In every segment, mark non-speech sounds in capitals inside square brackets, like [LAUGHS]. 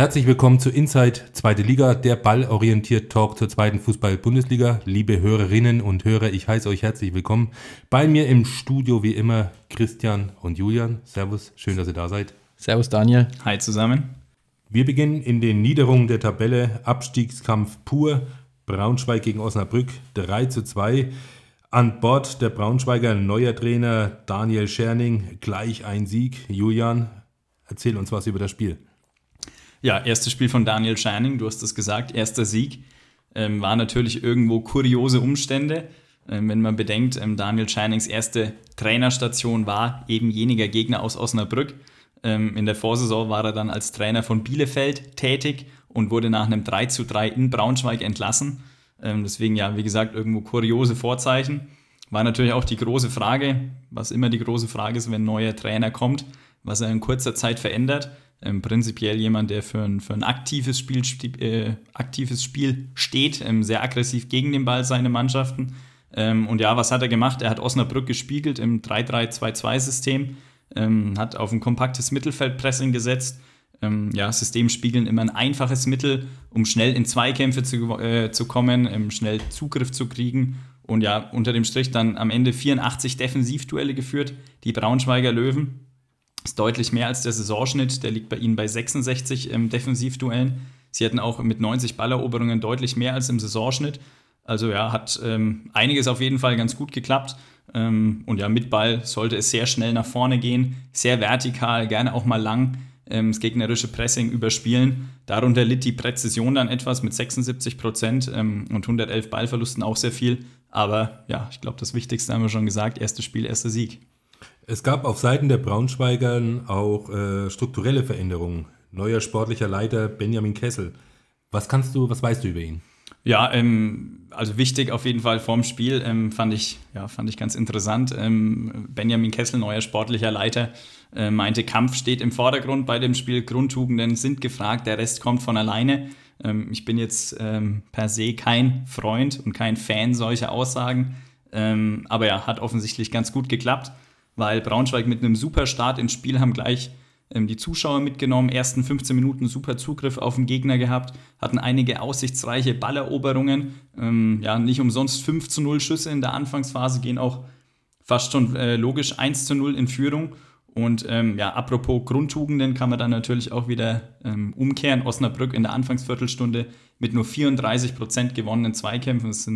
Herzlich willkommen zu Inside Zweite Liga, der ballorientiert Talk zur zweiten Fußball-Bundesliga. Liebe Hörerinnen und Hörer, ich heiße euch herzlich willkommen. Bei mir im Studio wie immer Christian und Julian. Servus, schön, dass ihr da seid. Servus Daniel. Hi zusammen. Wir beginnen in den Niederungen der Tabelle. Abstiegskampf pur. Braunschweig gegen Osnabrück 3 zu 2. An Bord der Braunschweiger neuer Trainer Daniel Scherning. Gleich ein Sieg. Julian, erzähl uns was über das Spiel. Ja, erstes Spiel von Daniel Scherning, du hast es gesagt, erster Sieg. Ähm, war natürlich irgendwo kuriose Umstände. Ähm, wenn man bedenkt, ähm, Daniel Scheinings erste Trainerstation war eben jeniger Gegner aus Osnabrück. Ähm, in der Vorsaison war er dann als Trainer von Bielefeld tätig und wurde nach einem 3 zu 3 in Braunschweig entlassen. Ähm, deswegen ja, wie gesagt, irgendwo kuriose Vorzeichen. War natürlich auch die große Frage, was immer die große Frage ist, wenn ein neuer Trainer kommt, was er in kurzer Zeit verändert ähm, prinzipiell jemand, der für ein, für ein aktives, Spiel, äh, aktives Spiel steht, ähm, sehr aggressiv gegen den Ball seine Mannschaften. Ähm, und ja, was hat er gemacht? Er hat Osnabrück gespiegelt im 3-3-2-2-System, ähm, hat auf ein kompaktes Mittelfeldpressing gesetzt. Ähm, ja, System spiegeln immer ein einfaches Mittel, um schnell in Zweikämpfe zu, äh, zu kommen, ähm, schnell Zugriff zu kriegen und ja, unter dem Strich dann am Ende 84 Defensivduelle geführt, die Braunschweiger Löwen ist deutlich mehr als der Saisonschnitt. Der liegt bei ihnen bei 66 ähm, Defensivduellen. Sie hatten auch mit 90 Balleroberungen deutlich mehr als im Saisonschnitt. Also ja, hat ähm, einiges auf jeden Fall ganz gut geklappt. Ähm, und ja, mit Ball sollte es sehr schnell nach vorne gehen, sehr vertikal, gerne auch mal lang ähm, das gegnerische Pressing überspielen. Darunter litt die Präzision dann etwas mit 76 Prozent ähm, und 111 Ballverlusten auch sehr viel. Aber ja, ich glaube, das Wichtigste haben wir schon gesagt: erstes Spiel, erster Sieg. Es gab auf Seiten der Braunschweigern auch äh, strukturelle Veränderungen. Neuer sportlicher Leiter Benjamin Kessel. Was kannst du, was weißt du über ihn? Ja, ähm, also wichtig auf jeden Fall vorm Spiel ähm, fand ich, ja, fand ich ganz interessant. Ähm, Benjamin Kessel, neuer sportlicher Leiter, äh, meinte, Kampf steht im Vordergrund bei dem Spiel. Grundtugenden sind gefragt, der Rest kommt von alleine. Ähm, ich bin jetzt ähm, per se kein Freund und kein Fan solcher Aussagen, ähm, aber ja, hat offensichtlich ganz gut geklappt weil Braunschweig mit einem super Start ins Spiel haben gleich ähm, die Zuschauer mitgenommen, ersten 15 Minuten super Zugriff auf den Gegner gehabt, hatten einige aussichtsreiche Balleroberungen, ähm, ja, nicht umsonst 5 zu 0 Schüsse in der Anfangsphase, gehen auch fast schon äh, logisch 1 zu 0 in Führung. Und ähm, ja, apropos Grundtugenden kann man dann natürlich auch wieder ähm, umkehren. Osnabrück in der Anfangsviertelstunde mit nur 34 Prozent gewonnenen Zweikämpfen. Das ist,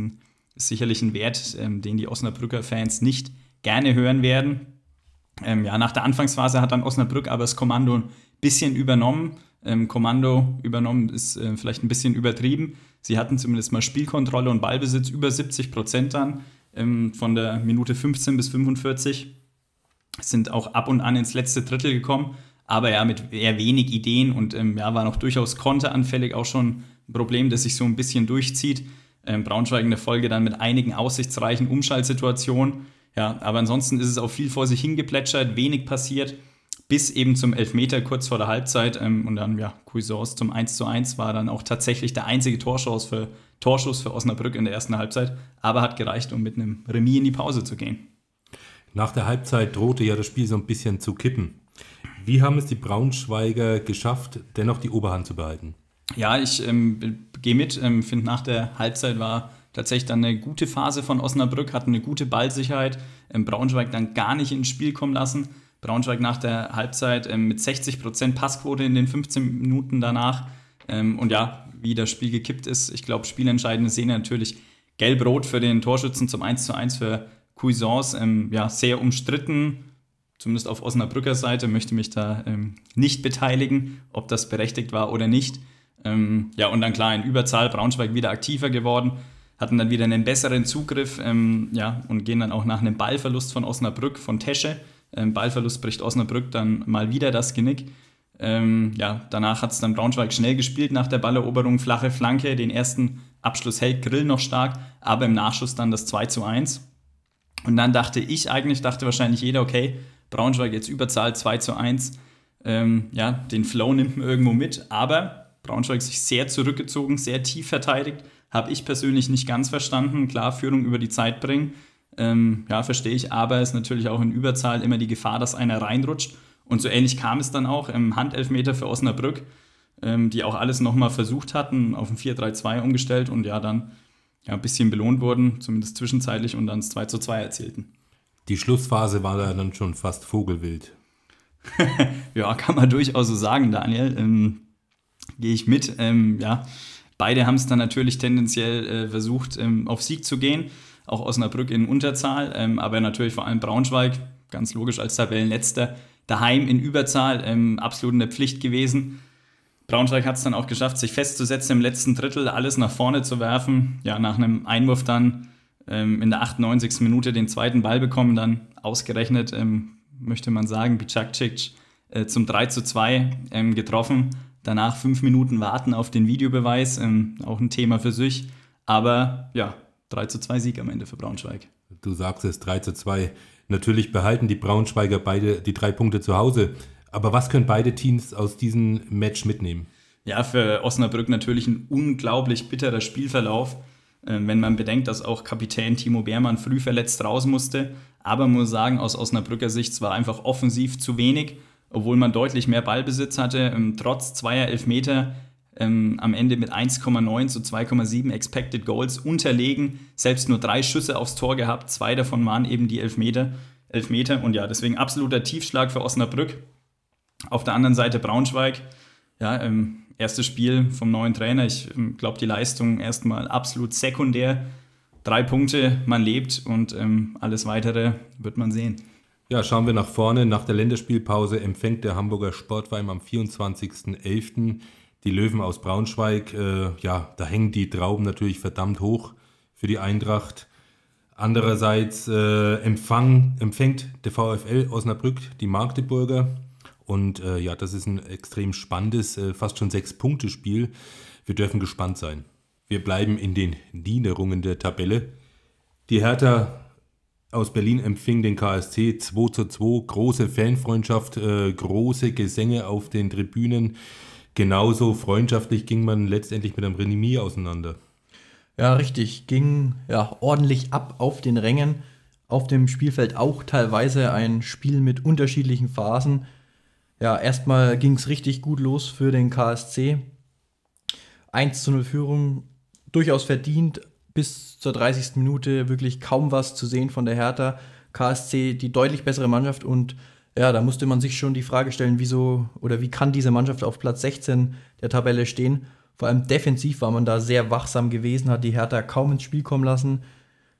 sicherlich ein Wert, ähm, den die Osnabrücker Fans nicht gerne hören werden. Ähm, ja, nach der Anfangsphase hat dann Osnabrück aber das Kommando ein bisschen übernommen. Ähm, Kommando übernommen ist äh, vielleicht ein bisschen übertrieben. Sie hatten zumindest mal Spielkontrolle und Ballbesitz über 70 Prozent dann ähm, von der Minute 15 bis 45. Sind auch ab und an ins letzte Drittel gekommen, aber ja mit eher wenig Ideen und ähm, ja, war noch durchaus konteranfällig, auch schon ein Problem, das sich so ein bisschen durchzieht. Ähm, Braunschweig in der Folge dann mit einigen aussichtsreichen Umschaltsituationen ja, aber ansonsten ist es auch viel vor sich hingeplätschert, wenig passiert, bis eben zum Elfmeter kurz vor der Halbzeit. Ähm, und dann, ja, Cuisance zum 1 zu 1 war dann auch tatsächlich der einzige Torschuss für, Torschuss für Osnabrück in der ersten Halbzeit, aber hat gereicht, um mit einem Remis in die Pause zu gehen. Nach der Halbzeit drohte ja das Spiel so ein bisschen zu kippen. Wie haben es die Braunschweiger geschafft, dennoch die Oberhand zu behalten? Ja, ich ähm, gehe mit. Ähm, finde, nach der Halbzeit war tatsächlich dann eine gute Phase von Osnabrück, hatten eine gute Ballsicherheit, ähm, Braunschweig dann gar nicht ins Spiel kommen lassen. Braunschweig nach der Halbzeit ähm, mit 60% Passquote in den 15 Minuten danach. Ähm, und ja, wie das Spiel gekippt ist, ich glaube, spielentscheidende Szene natürlich gelb-rot für den Torschützen zum 1:1 für Cuisance. Ähm, ja, sehr umstritten, zumindest auf Osnabrücker Seite, möchte mich da ähm, nicht beteiligen, ob das berechtigt war oder nicht. Ähm, ja, und dann klar in Überzahl, Braunschweig wieder aktiver geworden hatten dann wieder einen besseren Zugriff ähm, ja, und gehen dann auch nach einem Ballverlust von Osnabrück, von Tesche. Ähm, Ballverlust bricht Osnabrück dann mal wieder das Genick. Ähm, ja, danach hat es dann Braunschweig schnell gespielt nach der Balleroberung, flache Flanke. Den ersten Abschluss hält Grill noch stark, aber im Nachschuss dann das 2 zu 1. Und dann dachte ich eigentlich, dachte wahrscheinlich jeder, okay, Braunschweig jetzt Überzahl 2 zu 1. Ähm, ja, den Flow nimmt man irgendwo mit, aber Braunschweig sich sehr zurückgezogen, sehr tief verteidigt habe ich persönlich nicht ganz verstanden. Klar, Führung über die Zeit bringen, ähm, ja, verstehe ich, aber es ist natürlich auch in Überzahl immer die Gefahr, dass einer reinrutscht. Und so ähnlich kam es dann auch im Handelfmeter für Osnabrück. ähm, die auch alles nochmal versucht hatten, auf ein 4-3-2 umgestellt und ja dann ja, ein bisschen belohnt wurden, zumindest zwischenzeitlich und dann das 2 2 erzielten. Die Schlussphase war da dann schon fast Vogelwild. [LAUGHS] ja, kann man durchaus so sagen, Daniel. Ähm, Gehe ich mit. Ähm, ja, beide haben es dann natürlich tendenziell äh, versucht, ähm, auf Sieg zu gehen. Auch Osnabrück in Unterzahl, ähm, aber natürlich vor allem Braunschweig, ganz logisch als Tabellenletzter, daheim in Überzahl, ähm, absolut in der Pflicht gewesen. Braunschweig hat es dann auch geschafft, sich festzusetzen im letzten Drittel, alles nach vorne zu werfen. Ja, nach einem Einwurf dann ähm, in der 98. Minute den zweiten Ball bekommen, dann ausgerechnet, ähm, möchte man sagen, Bicakcic äh, zum 3 zu 2 ähm, getroffen. Danach fünf Minuten warten auf den Videobeweis, ähm, auch ein Thema für sich. Aber ja, 3 zu 2 Sieg am Ende für Braunschweig. Du sagst es, 3 zu 2. Natürlich behalten die Braunschweiger beide die drei Punkte zu Hause. Aber was können beide Teams aus diesem Match mitnehmen? Ja, für Osnabrück natürlich ein unglaublich bitterer Spielverlauf, äh, wenn man bedenkt, dass auch Kapitän Timo Beermann früh verletzt raus musste. Aber man muss sagen, aus Osnabrücker Sicht war einfach offensiv zu wenig, obwohl man deutlich mehr Ballbesitz hatte. Ähm, trotz zweier Elfmeter ähm, am Ende mit 1,9 zu 2,7 Expected Goals unterlegen. Selbst nur drei Schüsse aufs Tor gehabt. Zwei davon waren eben die Elfmeter. Elfmeter. Und ja, deswegen absoluter Tiefschlag für Osnabrück. Auf der anderen Seite Braunschweig, ja, ähm, erstes Spiel vom neuen Trainer. Ich ähm, glaube, die Leistung erstmal absolut sekundär. Drei Punkte, man lebt und ähm, alles weitere wird man sehen. Ja, schauen wir nach vorne. Nach der Länderspielpause empfängt der Hamburger Sportverein am 24.11. die Löwen aus Braunschweig. Äh, ja, da hängen die Trauben natürlich verdammt hoch für die Eintracht. Andererseits äh, empfang, empfängt der VfL Osnabrück die Magdeburger. Und äh, ja, das ist ein extrem spannendes, äh, fast schon Sechs-Punkte-Spiel. Wir dürfen gespannt sein. Wir bleiben in den Niederungen der Tabelle. Die Hertha aus Berlin empfing den KSC 2 zu 2. Große Fanfreundschaft, äh, große Gesänge auf den Tribünen. Genauso freundschaftlich ging man letztendlich mit einem Remis auseinander. Ja, richtig. Ging ja ordentlich ab auf den Rängen. Auf dem Spielfeld auch teilweise ein Spiel mit unterschiedlichen Phasen ja, erstmal ging es richtig gut los für den KSC. 1 zu 0 Führung, durchaus verdient, bis zur 30. Minute wirklich kaum was zu sehen von der Hertha. KSC die deutlich bessere Mannschaft und ja, da musste man sich schon die Frage stellen, wieso oder wie kann diese Mannschaft auf Platz 16 der Tabelle stehen. Vor allem defensiv war man da sehr wachsam gewesen, hat die Hertha kaum ins Spiel kommen lassen.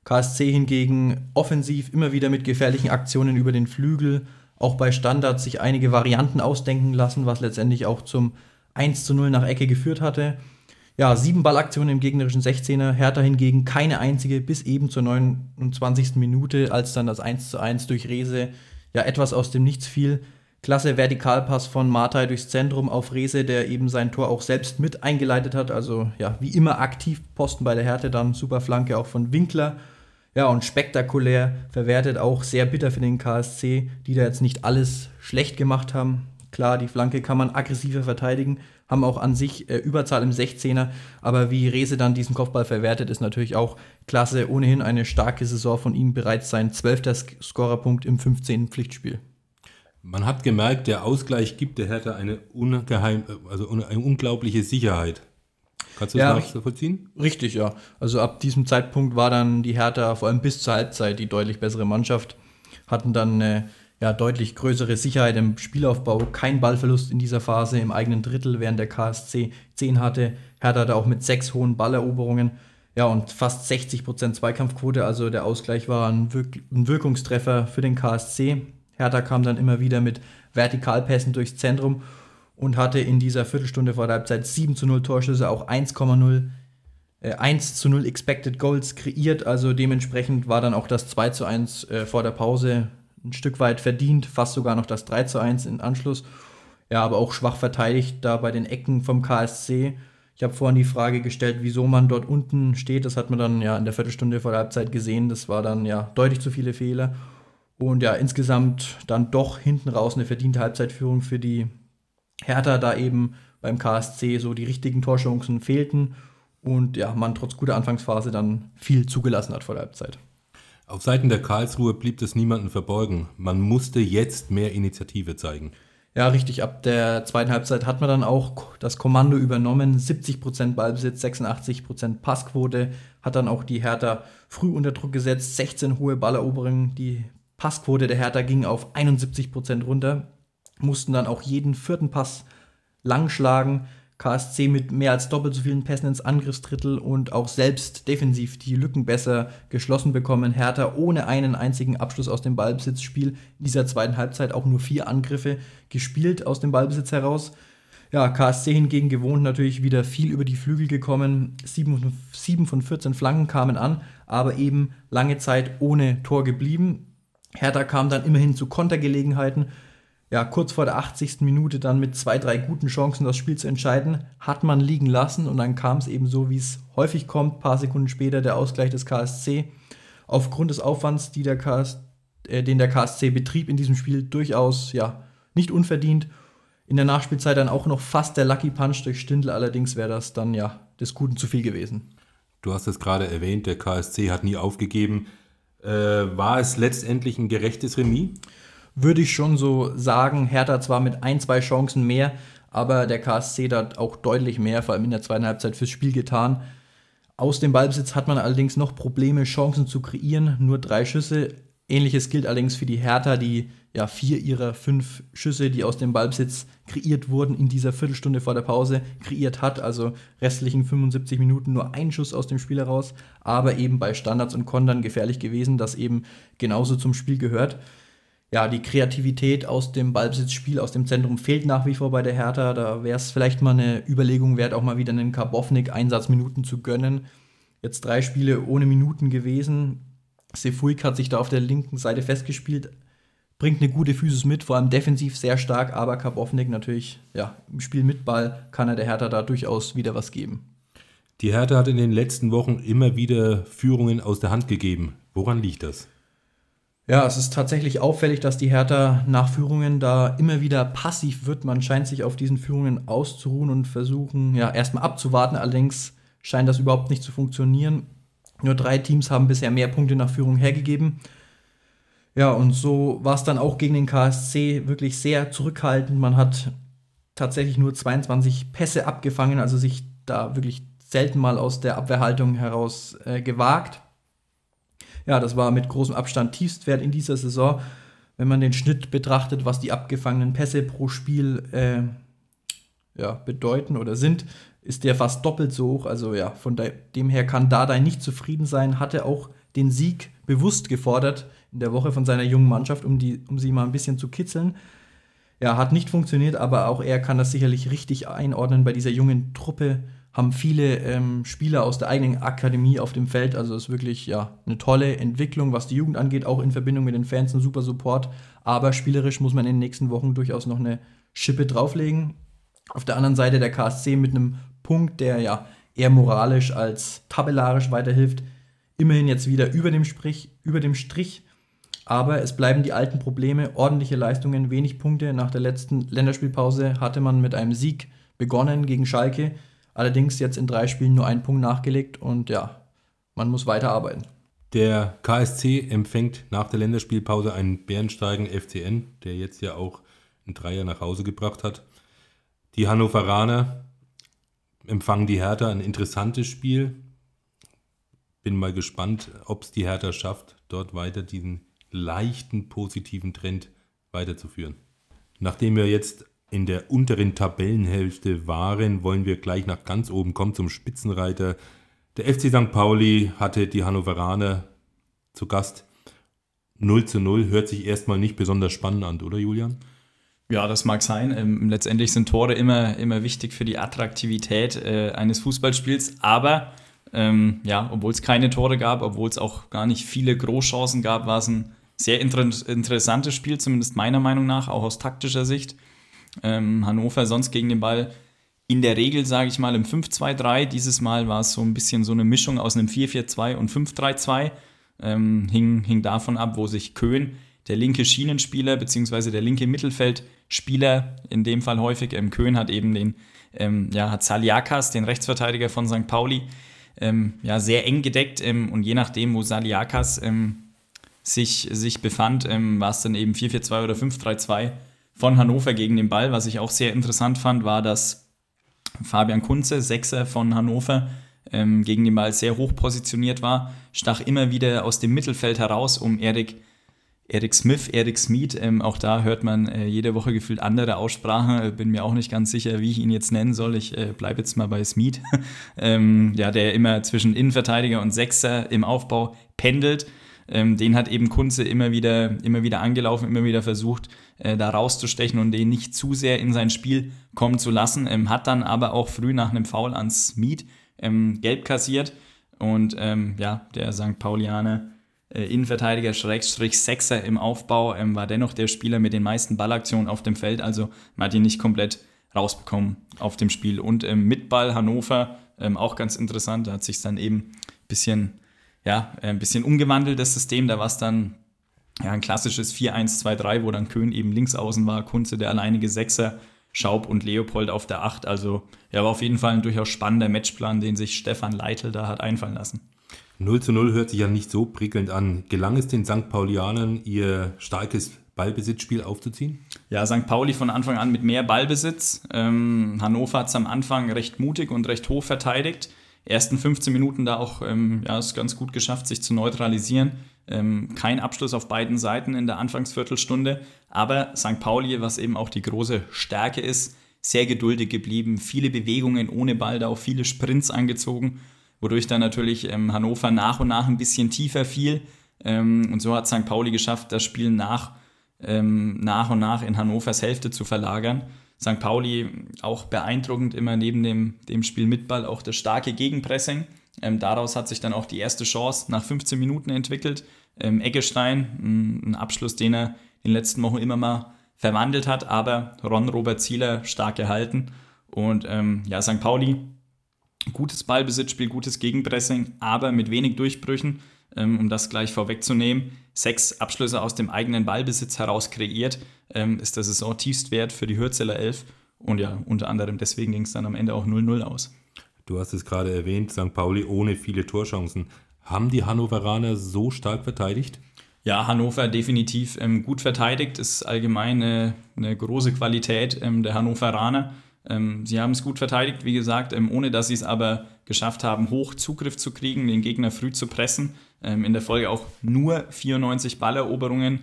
KSC hingegen offensiv immer wieder mit gefährlichen Aktionen über den Flügel, auch bei Standards sich einige Varianten ausdenken lassen, was letztendlich auch zum 1 zu 0 nach Ecke geführt hatte. Ja, sieben Ballaktionen im gegnerischen 16er, Hertha hingegen keine einzige bis eben zur 29. Minute, als dann das 1 zu 1 durch Rese ja etwas aus dem Nichts fiel. Klasse Vertikalpass von Martai durchs Zentrum auf Rese, der eben sein Tor auch selbst mit eingeleitet hat. Also ja, wie immer aktiv Posten bei der Härte, dann super Flanke auch von Winkler ja, und spektakulär verwertet, auch sehr bitter für den KSC, die da jetzt nicht alles schlecht gemacht haben. Klar, die Flanke kann man aggressiver verteidigen, haben auch an sich äh, Überzahl im 16er, aber wie Rese dann diesen Kopfball verwertet, ist natürlich auch klasse. Ohnehin eine starke Saison von ihm, bereits sein zwölfter Scorerpunkt im 15. Pflichtspiel. Man hat gemerkt, der Ausgleich gibt der Hertha eine, ungeheim, also eine unglaubliche Sicherheit. Kannst du das ja, nachvollziehen? Richtig, ja. Also ab diesem Zeitpunkt war dann die Hertha vor allem bis zur Halbzeit die deutlich bessere Mannschaft, hatten dann eine ja, deutlich größere Sicherheit im Spielaufbau, kein Ballverlust in dieser Phase im eigenen Drittel, während der KSC 10 hatte. Hertha da auch mit sechs hohen Balleroberungen. Ja, und fast 60% Zweikampfquote, also der Ausgleich war ein, Wirk ein Wirkungstreffer für den KSC. Hertha kam dann immer wieder mit Vertikalpässen durchs Zentrum und hatte in dieser Viertelstunde vor der Halbzeit 7 zu 0 Torschüsse, auch 1,0 äh, 1 zu 0 Expected Goals kreiert. Also dementsprechend war dann auch das 2 zu 1 äh, vor der Pause ein Stück weit verdient, fast sogar noch das 3 zu 1 in Anschluss. Ja, aber auch schwach verteidigt da bei den Ecken vom KSC. Ich habe vorhin die Frage gestellt, wieso man dort unten steht. Das hat man dann ja in der Viertelstunde vor der Halbzeit gesehen. Das war dann ja deutlich zu viele Fehler. Und ja, insgesamt dann doch hinten raus eine verdiente Halbzeitführung für die Hertha da eben beim KSC so die richtigen Torchancen fehlten und ja, man trotz guter Anfangsphase dann viel zugelassen hat vor der Halbzeit. Auf Seiten der Karlsruhe blieb es niemanden verborgen. Man musste jetzt mehr Initiative zeigen. Ja, richtig. Ab der zweiten Halbzeit hat man dann auch das Kommando übernommen. 70% Ballbesitz, 86% Passquote. Hat dann auch die Hertha früh unter Druck gesetzt. 16 hohe Balleroberungen. Die Passquote der Hertha ging auf 71% runter. Mussten dann auch jeden vierten Pass lang schlagen. KSC mit mehr als doppelt so vielen Pässen ins Angriffsdrittel und auch selbst defensiv die Lücken besser geschlossen bekommen. Hertha ohne einen einzigen Abschluss aus dem Ballbesitzspiel in dieser zweiten Halbzeit auch nur vier Angriffe gespielt aus dem Ballbesitz heraus. Ja, KSC hingegen gewohnt natürlich wieder viel über die Flügel gekommen. Sieben, sieben von 14 Flanken kamen an, aber eben lange Zeit ohne Tor geblieben. Hertha kam dann immerhin zu Kontergelegenheiten ja, kurz vor der 80. Minute dann mit zwei, drei guten Chancen das Spiel zu entscheiden, hat man liegen lassen und dann kam es eben so, wie es häufig kommt, ein paar Sekunden später der Ausgleich des KSC. Aufgrund des Aufwands, der KS, äh, den der KSC betrieb in diesem Spiel, durchaus ja, nicht unverdient. In der Nachspielzeit dann auch noch fast der Lucky Punch durch Stindl, allerdings wäre das dann ja des Guten zu viel gewesen. Du hast es gerade erwähnt, der KSC hat nie aufgegeben. Äh, war es letztendlich ein gerechtes Remis? Würde ich schon so sagen. Hertha zwar mit ein, zwei Chancen mehr, aber der KSC hat auch deutlich mehr, vor allem in der zweiten Halbzeit, fürs Spiel getan. Aus dem Ballbesitz hat man allerdings noch Probleme, Chancen zu kreieren. Nur drei Schüsse. Ähnliches gilt allerdings für die Hertha, die ja vier ihrer fünf Schüsse, die aus dem Ballbesitz kreiert wurden, in dieser Viertelstunde vor der Pause kreiert hat. Also restlichen 75 Minuten nur ein Schuss aus dem Spiel heraus, aber eben bei Standards und Kontern gefährlich gewesen, das eben genauso zum Spiel gehört ja, die Kreativität aus dem Ballbesitzspiel, aus dem Zentrum fehlt nach wie vor bei der Hertha. Da wäre es vielleicht mal eine Überlegung wert, auch mal wieder einen Karbovnik Einsatzminuten zu gönnen. Jetzt drei Spiele ohne Minuten gewesen. Sefuik hat sich da auf der linken Seite festgespielt, bringt eine gute Physis mit, vor allem defensiv sehr stark, aber Karbovnik natürlich, ja, im Spiel mit Ball kann er der Hertha da durchaus wieder was geben. Die Hertha hat in den letzten Wochen immer wieder Führungen aus der Hand gegeben. Woran liegt das? Ja, es ist tatsächlich auffällig, dass die Hertha nach Führungen da immer wieder passiv wird. Man scheint sich auf diesen Führungen auszuruhen und versuchen, ja, erstmal abzuwarten. Allerdings scheint das überhaupt nicht zu funktionieren. Nur drei Teams haben bisher mehr Punkte nach Führung hergegeben. Ja, und so war es dann auch gegen den KSC wirklich sehr zurückhaltend. Man hat tatsächlich nur 22 Pässe abgefangen, also sich da wirklich selten mal aus der Abwehrhaltung heraus äh, gewagt. Ja, das war mit großem Abstand Tiefstwert in dieser Saison. Wenn man den Schnitt betrachtet, was die abgefangenen Pässe pro Spiel äh, ja, bedeuten oder sind, ist der fast doppelt so hoch. Also ja, von dem her kann Dardai nicht zufrieden sein, hatte auch den Sieg bewusst gefordert in der Woche von seiner jungen Mannschaft, um, die, um sie mal ein bisschen zu kitzeln. Ja, hat nicht funktioniert, aber auch er kann das sicherlich richtig einordnen bei dieser jungen Truppe haben viele ähm, Spieler aus der eigenen Akademie auf dem Feld. Also ist wirklich ja eine tolle Entwicklung, was die Jugend angeht, auch in Verbindung mit den Fans ein super Support. Aber spielerisch muss man in den nächsten Wochen durchaus noch eine Schippe drauflegen. Auf der anderen Seite der KSC mit einem Punkt, der ja eher moralisch als tabellarisch weiterhilft. Immerhin jetzt wieder über dem, Sprich, über dem Strich. Aber es bleiben die alten Probleme, ordentliche Leistungen, wenig Punkte. Nach der letzten Länderspielpause hatte man mit einem Sieg begonnen gegen Schalke Allerdings jetzt in drei Spielen nur einen Punkt nachgelegt und ja, man muss weiter arbeiten. Der KSC empfängt nach der Länderspielpause einen Bärensteigen FCN, der jetzt ja auch einen Dreier nach Hause gebracht hat. Die Hannoveraner empfangen die Hertha ein interessantes Spiel. Bin mal gespannt, ob es die Hertha schafft, dort weiter diesen leichten positiven Trend weiterzuführen. Nachdem wir jetzt in der unteren Tabellenhälfte waren, wollen wir gleich nach ganz oben kommen zum Spitzenreiter. Der FC St. Pauli hatte die Hannoveraner zu Gast. 0 zu 0 hört sich erstmal nicht besonders spannend an, oder Julian? Ja, das mag sein. Ähm, letztendlich sind Tore immer, immer wichtig für die Attraktivität äh, eines Fußballspiels. Aber ähm, ja, obwohl es keine Tore gab, obwohl es auch gar nicht viele Großchancen gab, war es ein sehr inter interessantes Spiel, zumindest meiner Meinung nach, auch aus taktischer Sicht. Ähm, Hannover sonst gegen den Ball in der Regel, sage ich mal, im 5-2-3. Dieses Mal war es so ein bisschen so eine Mischung aus einem 4-4-2 und 5-3-2. Ähm, hing, hing davon ab, wo sich Köhn, der linke Schienenspieler, beziehungsweise der linke Mittelfeldspieler, in dem Fall häufig, ähm, Köhn hat eben den, ähm, ja, hat Saliakas, den Rechtsverteidiger von St. Pauli, ähm, ja, sehr eng gedeckt ähm, und je nachdem, wo Saliakas ähm, sich, sich befand, war es dann eben 4-4-2 oder 5-3-2 von Hannover gegen den Ball. Was ich auch sehr interessant fand, war, dass Fabian Kunze, Sechser von Hannover, ähm, gegen den Ball sehr hoch positioniert war, stach immer wieder aus dem Mittelfeld heraus, um Erik Eric Smith, Eric Smith, ähm, auch da hört man äh, jede Woche gefühlt andere Aussprachen. Äh, bin mir auch nicht ganz sicher, wie ich ihn jetzt nennen soll. Ich äh, bleibe jetzt mal bei Smith. [LAUGHS] ähm, ja, der immer zwischen Innenverteidiger und Sechser im Aufbau pendelt. Ähm, den hat eben Kunze immer wieder, immer wieder angelaufen, immer wieder versucht, äh, da rauszustechen und den nicht zu sehr in sein Spiel kommen zu lassen. Ähm, hat dann aber auch früh nach einem Foul an Smith ähm, gelb kassiert. Und ähm, ja, der St. Paulianer äh, Innenverteidiger, Schrägstrich Sechser im Aufbau, ähm, war dennoch der Spieler mit den meisten Ballaktionen auf dem Feld. Also man hat ihn nicht komplett rausbekommen auf dem Spiel. Und ähm, mit Ball Hannover, ähm, auch ganz interessant, da hat sich dann eben ein bisschen, ja, äh, ein bisschen umgewandelt, das System. Da war es dann ja, ein klassisches 4-1-2-3, wo dann Köhn eben links außen war, Kunze der alleinige Sechser, Schaub und Leopold auf der 8. Also ja, war auf jeden Fall ein durchaus spannender Matchplan, den sich Stefan Leitl da hat einfallen lassen. 0 zu 0 hört sich ja nicht so prickelnd an. Gelang es den St. Paulianern, ihr starkes Ballbesitzspiel aufzuziehen? Ja, St. Pauli von Anfang an mit mehr Ballbesitz. Ähm, Hannover hat es am Anfang recht mutig und recht hoch verteidigt. Ersten 15 Minuten da auch ähm, ja, es ganz gut geschafft, sich zu neutralisieren. Ähm, kein Abschluss auf beiden Seiten in der Anfangsviertelstunde. Aber St. Pauli, was eben auch die große Stärke ist, sehr geduldig geblieben. Viele Bewegungen ohne Ball, da auch viele Sprints angezogen wodurch dann natürlich ähm, Hannover nach und nach ein bisschen tiefer fiel. Ähm, und so hat St. Pauli geschafft, das Spiel nach, ähm, nach und nach in Hannovers Hälfte zu verlagern. St. Pauli auch beeindruckend immer neben dem, dem Spiel mit Ball auch das starke Gegenpressing. Ähm, daraus hat sich dann auch die erste Chance nach 15 Minuten entwickelt. Ähm, Eggestein, ein, Abschluss, den er in den letzten Wochen immer mal verwandelt hat, aber Ron Robert Zieler stark gehalten. Und ähm, ja, St. Pauli gutes Ballbesitzspiel, gutes Gegenpressing, aber mit wenig Durchbrüchen, um das gleich vorwegzunehmen. Sechs Abschlüsse aus dem eigenen Ballbesitz heraus kreiert, ähm, ist der Saison tiefstwert für die Hürzeler Elf. Und ja, unter anderem deswegen ging es dann am Ende auch 0-0 aus. Du hast es gerade erwähnt, St. Pauli ohne viele Torchancen. Haben die Hannoveraner so stark verteidigt? Ja, Hannover definitiv ähm, gut verteidigt, ist allgemein eine, eine große Qualität ähm, der Hannoveraner. Ähm, sie haben es gut verteidigt, wie gesagt, ähm, ohne dass sie es aber geschafft haben, hoch Zugriff zu kriegen, den Gegner früh zu pressen. Ähm, in der Folge auch nur 94 Balleroberungen,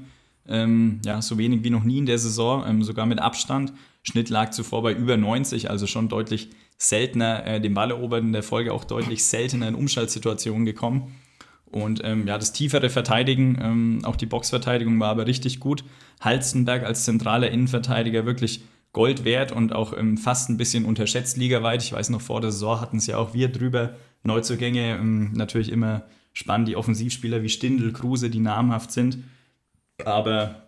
ähm, ja, so wenig wie noch nie in der Saison, ähm, sogar mit Abstand. Schnitt lag zuvor bei über 90, also schon deutlich seltener äh, den Ball erobert, in der Folge auch deutlich seltener in Umschaltsituationen gekommen. Und ähm, ja, das tiefere Verteidigen, ähm, auch die Boxverteidigung war aber richtig gut. Halstenberg als zentraler Innenverteidiger wirklich Gold wert und auch ähm, fast ein bisschen unterschätzt ligaweit. Ich weiß noch, vor der Saison hatten es ja auch wir drüber. Neuzugänge, ähm, natürlich immer spannend, die Offensivspieler wie Stindl, Kruse, die namhaft sind. Aber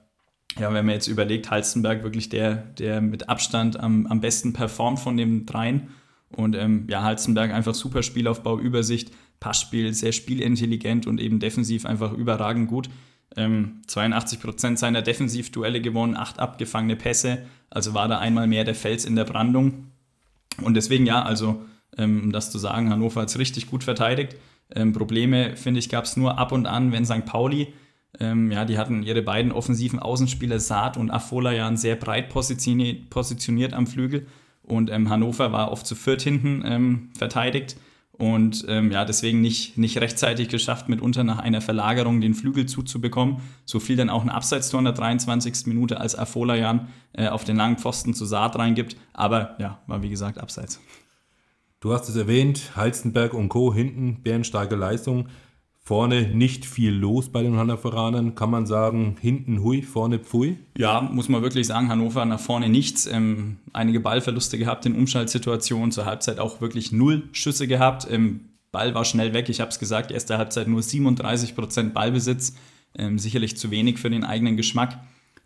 ja, wenn man jetzt überlegt, Halstenberg wirklich der, der mit Abstand am, am besten performt von den dreien. Und ähm, ja, Halstenberg einfach super Spielaufbau, Übersicht, Passspiel, sehr spielintelligent und eben defensiv einfach überragend gut. Ähm, 82% seiner Defensivduelle gewonnen, 8 abgefangene Pässe, also war da einmal mehr der Fels in der Brandung. Und deswegen ja, also ähm, um das zu sagen, Hannover hat es richtig gut verteidigt. Ähm, Probleme, finde ich, gab es nur ab und an, wenn St. Pauli, ähm, ja, die hatten ihre beiden offensiven Außenspieler Saad und Afola ja sehr breit positioniert, positioniert am Flügel. Und ähm, Hannover war oft zu viert hinten ähm, verteidigt und ähm, ja, deswegen nicht, nicht rechtzeitig geschafft, mitunter nach einer Verlagerung den Flügel zuzubekommen. So fiel dann auch ein Abseitstor in der 23. Minute, als Afolayan äh, auf den langen Pfosten zu Saat reingibt. Aber ja, war wie gesagt Abseits. Du hast es erwähnt, Halstenberg und Co. hinten, bärenstarke Leistung. Vorne nicht viel los bei den Hannoveranern, kann man sagen, hinten hui, vorne pfui? Ja, muss man wirklich sagen, Hannover nach vorne nichts. Ähm, einige Ballverluste gehabt in Umschaltsituationen, zur Halbzeit auch wirklich null Schüsse gehabt. Ähm, Ball war schnell weg, ich habe es gesagt, erste Halbzeit nur 37% Ballbesitz, ähm, sicherlich zu wenig für den eigenen Geschmack.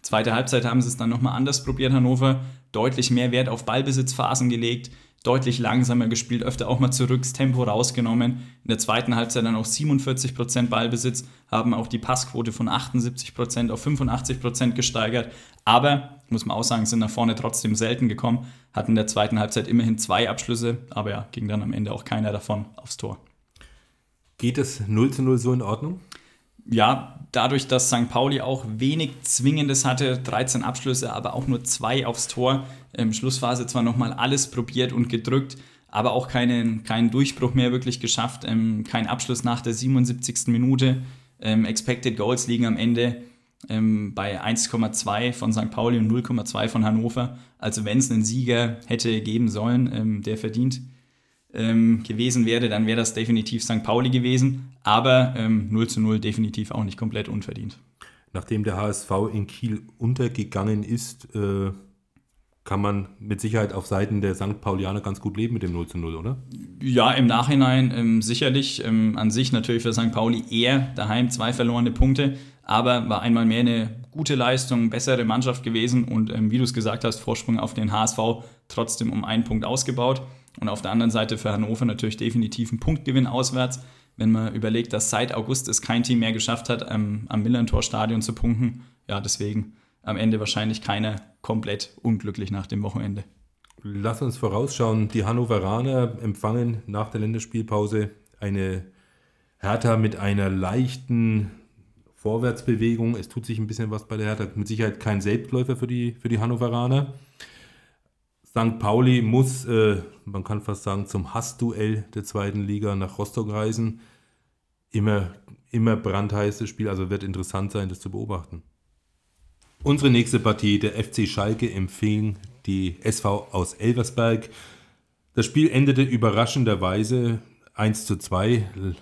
Zweite Halbzeit haben sie es dann nochmal anders probiert, Hannover, deutlich mehr Wert auf Ballbesitzphasen gelegt, deutlich langsamer gespielt, öfter auch mal zurück, Tempo rausgenommen. In der zweiten Halbzeit dann auch 47% Ballbesitz, haben auch die Passquote von 78% auf 85% gesteigert. Aber, muss man auch sagen, sind nach vorne trotzdem selten gekommen, hatten in der zweiten Halbzeit immerhin zwei Abschlüsse, aber ja, ging dann am Ende auch keiner davon aufs Tor. Geht das 0 zu 0 so in Ordnung? Ja, dadurch, dass St. Pauli auch wenig Zwingendes hatte, 13 Abschlüsse, aber auch nur zwei aufs Tor. Ähm, Schlussphase zwar nochmal alles probiert und gedrückt, aber auch keinen, keinen Durchbruch mehr wirklich geschafft. Ähm, kein Abschluss nach der 77. Minute. Ähm, Expected Goals liegen am Ende ähm, bei 1,2 von St. Pauli und 0,2 von Hannover. Also wenn es einen Sieger hätte geben sollen, ähm, der verdient ähm, gewesen wäre, dann wäre das definitiv St. Pauli gewesen. Aber 0 zu 0 definitiv auch nicht komplett unverdient. Nachdem der HSV in Kiel untergegangen ist, äh kann man mit Sicherheit auf Seiten der St. Paulianer ganz gut leben mit dem 0 zu 0, oder? Ja, im Nachhinein ähm, sicherlich. Ähm, an sich natürlich für St. Pauli eher daheim zwei verlorene Punkte, aber war einmal mehr eine gute Leistung, bessere Mannschaft gewesen und ähm, wie du es gesagt hast, Vorsprung auf den HSV trotzdem um einen Punkt ausgebaut. Und auf der anderen Seite für Hannover natürlich definitiv ein Punktgewinn auswärts. Wenn man überlegt, dass seit August es kein Team mehr geschafft hat, ähm, am Millantor-Stadion zu punkten. Ja, deswegen am Ende wahrscheinlich keiner komplett unglücklich nach dem Wochenende. Lass uns vorausschauen. Die Hannoveraner empfangen nach der Länderspielpause eine Hertha mit einer leichten Vorwärtsbewegung. Es tut sich ein bisschen was bei der Hertha. Mit Sicherheit kein Selbstläufer für die, für die Hannoveraner. St. Pauli muss, äh, man kann fast sagen, zum Hassduell der zweiten Liga nach Rostock reisen. Immer, immer brandheißes Spiel, also wird interessant sein, das zu beobachten. Unsere nächste Partie, der FC Schalke empfing die SV aus Elversberg. Das Spiel endete überraschenderweise 1 zu 2.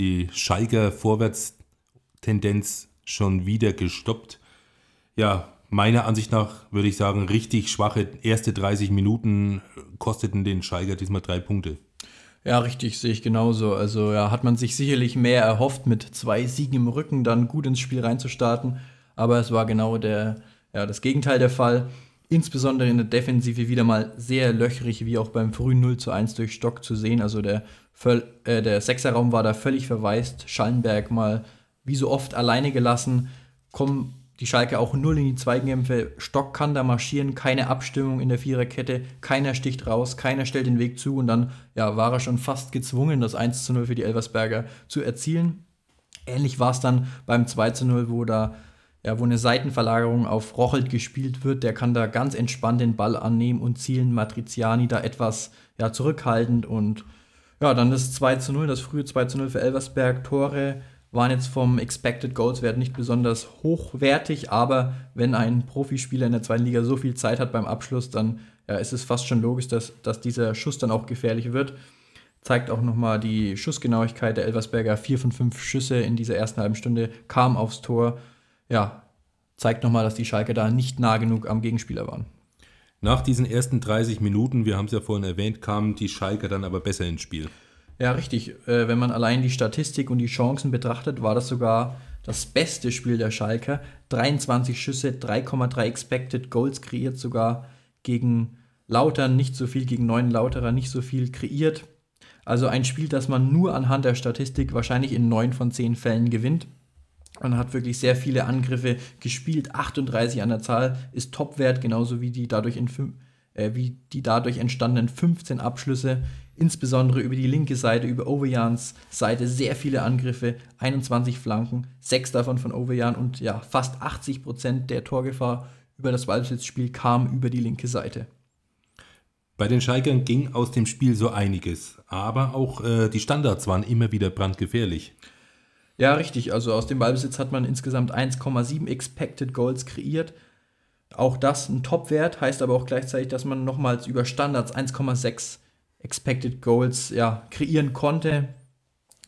Die Schalker Vorwärtstendenz schon wieder gestoppt. Ja, meiner Ansicht nach würde ich sagen, richtig schwache erste 30 Minuten kosteten den Schalker diesmal drei Punkte. Ja, richtig, sehe ich genauso. Also ja, hat man sich sicherlich mehr erhofft, mit zwei Siegen im Rücken dann gut ins Spiel reinzustarten aber es war genau der, ja, das Gegenteil der Fall. Insbesondere in der Defensive wieder mal sehr löchrig, wie auch beim frühen 0 zu 1 durch Stock zu sehen. Also der, äh, der Sechserraum war da völlig verwaist. Schallenberg mal wie so oft alleine gelassen. Kommen die Schalke auch null in die Zweikämpfe. Stock kann da marschieren, keine Abstimmung in der Viererkette, keiner sticht raus, keiner stellt den Weg zu und dann ja, war er schon fast gezwungen, das 1 zu 0 für die Elversberger zu erzielen. Ähnlich war es dann beim 2 zu 0, wo da ja, wo eine Seitenverlagerung auf Rochelt gespielt wird, der kann da ganz entspannt den Ball annehmen und zielen. Matriziani da etwas ja, zurückhaltend und ja, dann das 2 zu 0, das frühe 2 zu 0 für Elversberg. Tore waren jetzt vom Expected Goals Wert nicht besonders hochwertig, aber wenn ein Profispieler in der zweiten Liga so viel Zeit hat beim Abschluss, dann ja, ist es fast schon logisch, dass, dass dieser Schuss dann auch gefährlich wird. Zeigt auch nochmal die Schussgenauigkeit der Elversberger. Vier von fünf Schüsse in dieser ersten halben Stunde kamen aufs Tor ja, zeigt nochmal, dass die Schalke da nicht nah genug am Gegenspieler waren. Nach diesen ersten 30 Minuten, wir haben es ja vorhin erwähnt, kamen die Schalke dann aber besser ins Spiel. Ja, richtig. Äh, wenn man allein die Statistik und die Chancen betrachtet, war das sogar das beste Spiel der Schalke. 23 Schüsse, 3,3 Expected Goals kreiert, sogar gegen Lautern nicht so viel, gegen neun Lauterer nicht so viel kreiert. Also ein Spiel, das man nur anhand der Statistik wahrscheinlich in neun von zehn Fällen gewinnt. Man hat wirklich sehr viele Angriffe gespielt. 38 an der Zahl ist Topwert, genauso wie die dadurch, in, äh, wie die dadurch entstandenen 15 Abschlüsse. Insbesondere über die linke Seite, über Overjans Seite sehr viele Angriffe, 21 Flanken, 6 davon von Overjan und ja, fast 80 Prozent der Torgefahr über das Ballbesitzspiel kam über die linke Seite. Bei den Schalkern ging aus dem Spiel so einiges, aber auch äh, die Standards waren immer wieder brandgefährlich. Ja, richtig. Also aus dem Ballbesitz hat man insgesamt 1,7 Expected Goals kreiert. Auch das ein Top-Wert, heißt aber auch gleichzeitig, dass man nochmals über Standards 1,6 Expected Goals ja, kreieren konnte.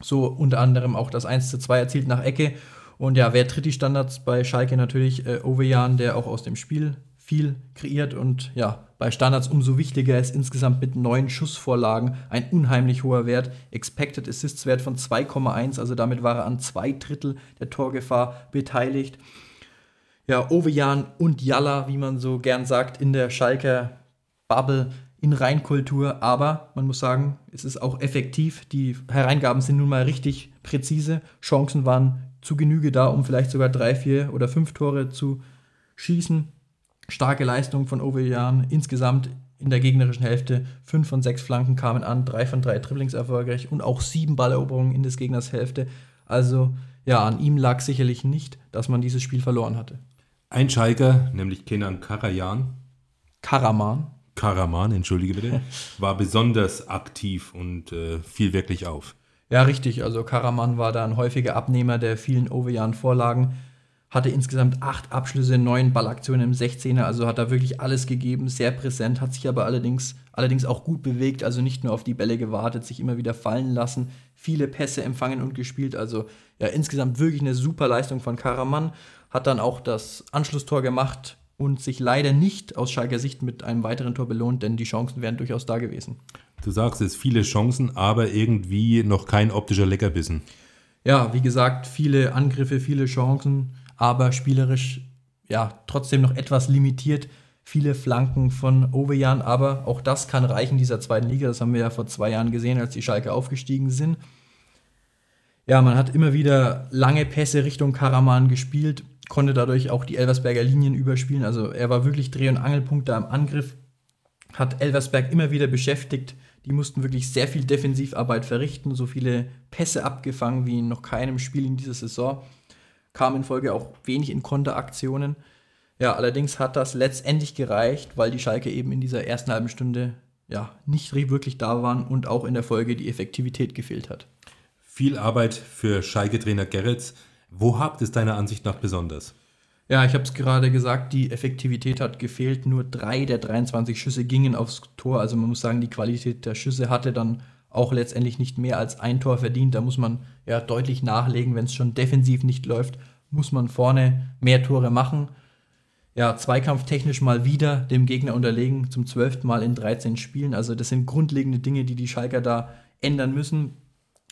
So unter anderem auch das 1 zu 2 erzielt nach Ecke. Und ja, wer tritt die Standards bei Schalke natürlich? Äh, Ovejan, der auch aus dem Spiel viel kreiert und ja, bei Standards umso wichtiger ist insgesamt mit neun Schussvorlagen ein unheimlich hoher Wert. Expected Assists Wert von 2,1, also damit war er an zwei Drittel der Torgefahr beteiligt. Ja, Ovejan und Jalla, wie man so gern sagt, in der Schalker Bubble in Reinkultur, aber man muss sagen, es ist auch effektiv. Die Hereingaben sind nun mal richtig präzise. Chancen waren zu Genüge da, um vielleicht sogar drei, vier oder fünf Tore zu schießen. Starke Leistung von Ovejan. Insgesamt in der gegnerischen Hälfte fünf von sechs Flanken kamen an, drei von drei Dribblings erfolgreich und auch sieben Balleroberungen in des Gegners Hälfte. Also ja, an ihm lag sicherlich nicht, dass man dieses Spiel verloren hatte. Ein Schalker, nämlich Kenan Karajan, Karaman. Karaman, entschuldige bitte, [LAUGHS] war besonders aktiv und äh, fiel wirklich auf. Ja, richtig. Also Karaman war da ein häufiger Abnehmer der vielen Ovejan-Vorlagen. Hatte insgesamt acht Abschlüsse, neun Ballaktionen im 16er, also hat da wirklich alles gegeben, sehr präsent, hat sich aber allerdings, allerdings auch gut bewegt, also nicht nur auf die Bälle gewartet, sich immer wieder fallen lassen, viele Pässe empfangen und gespielt. Also ja, insgesamt wirklich eine super Leistung von Karaman. Hat dann auch das Anschlusstor gemacht und sich leider nicht aus Schalker Sicht mit einem weiteren Tor belohnt, denn die Chancen wären durchaus da gewesen. Du sagst es, viele Chancen, aber irgendwie noch kein optischer Leckerbissen. Ja, wie gesagt, viele Angriffe, viele Chancen, aber spielerisch ja trotzdem noch etwas limitiert. Viele Flanken von Ovejan, aber auch das kann reichen dieser zweiten Liga. Das haben wir ja vor zwei Jahren gesehen, als die Schalke aufgestiegen sind. Ja, man hat immer wieder lange Pässe Richtung Karaman gespielt, konnte dadurch auch die Elversberger Linien überspielen. Also er war wirklich Dreh- und Angelpunkt da im Angriff, hat Elversberg immer wieder beschäftigt. Die mussten wirklich sehr viel Defensivarbeit verrichten, so viele Pässe abgefangen wie in noch keinem Spiel in dieser Saison. Kam in Folge auch wenig in Konteraktionen. Ja, allerdings hat das letztendlich gereicht, weil die Schalke eben in dieser ersten halben Stunde ja nicht wirklich da waren und auch in der Folge die Effektivität gefehlt hat. Viel Arbeit für Schalke-Trainer Gerrits. Wo hakt es deiner Ansicht nach besonders? Ja, ich habe es gerade gesagt, die Effektivität hat gefehlt. Nur drei der 23 Schüsse gingen aufs Tor. Also man muss sagen, die Qualität der Schüsse hatte dann auch letztendlich nicht mehr als ein Tor verdient. Da muss man ja deutlich nachlegen, wenn es schon defensiv nicht läuft, muss man vorne mehr Tore machen. Ja, zweikampftechnisch mal wieder dem Gegner unterlegen, zum zwölften Mal in 13 Spielen. Also das sind grundlegende Dinge, die die Schalker da ändern müssen.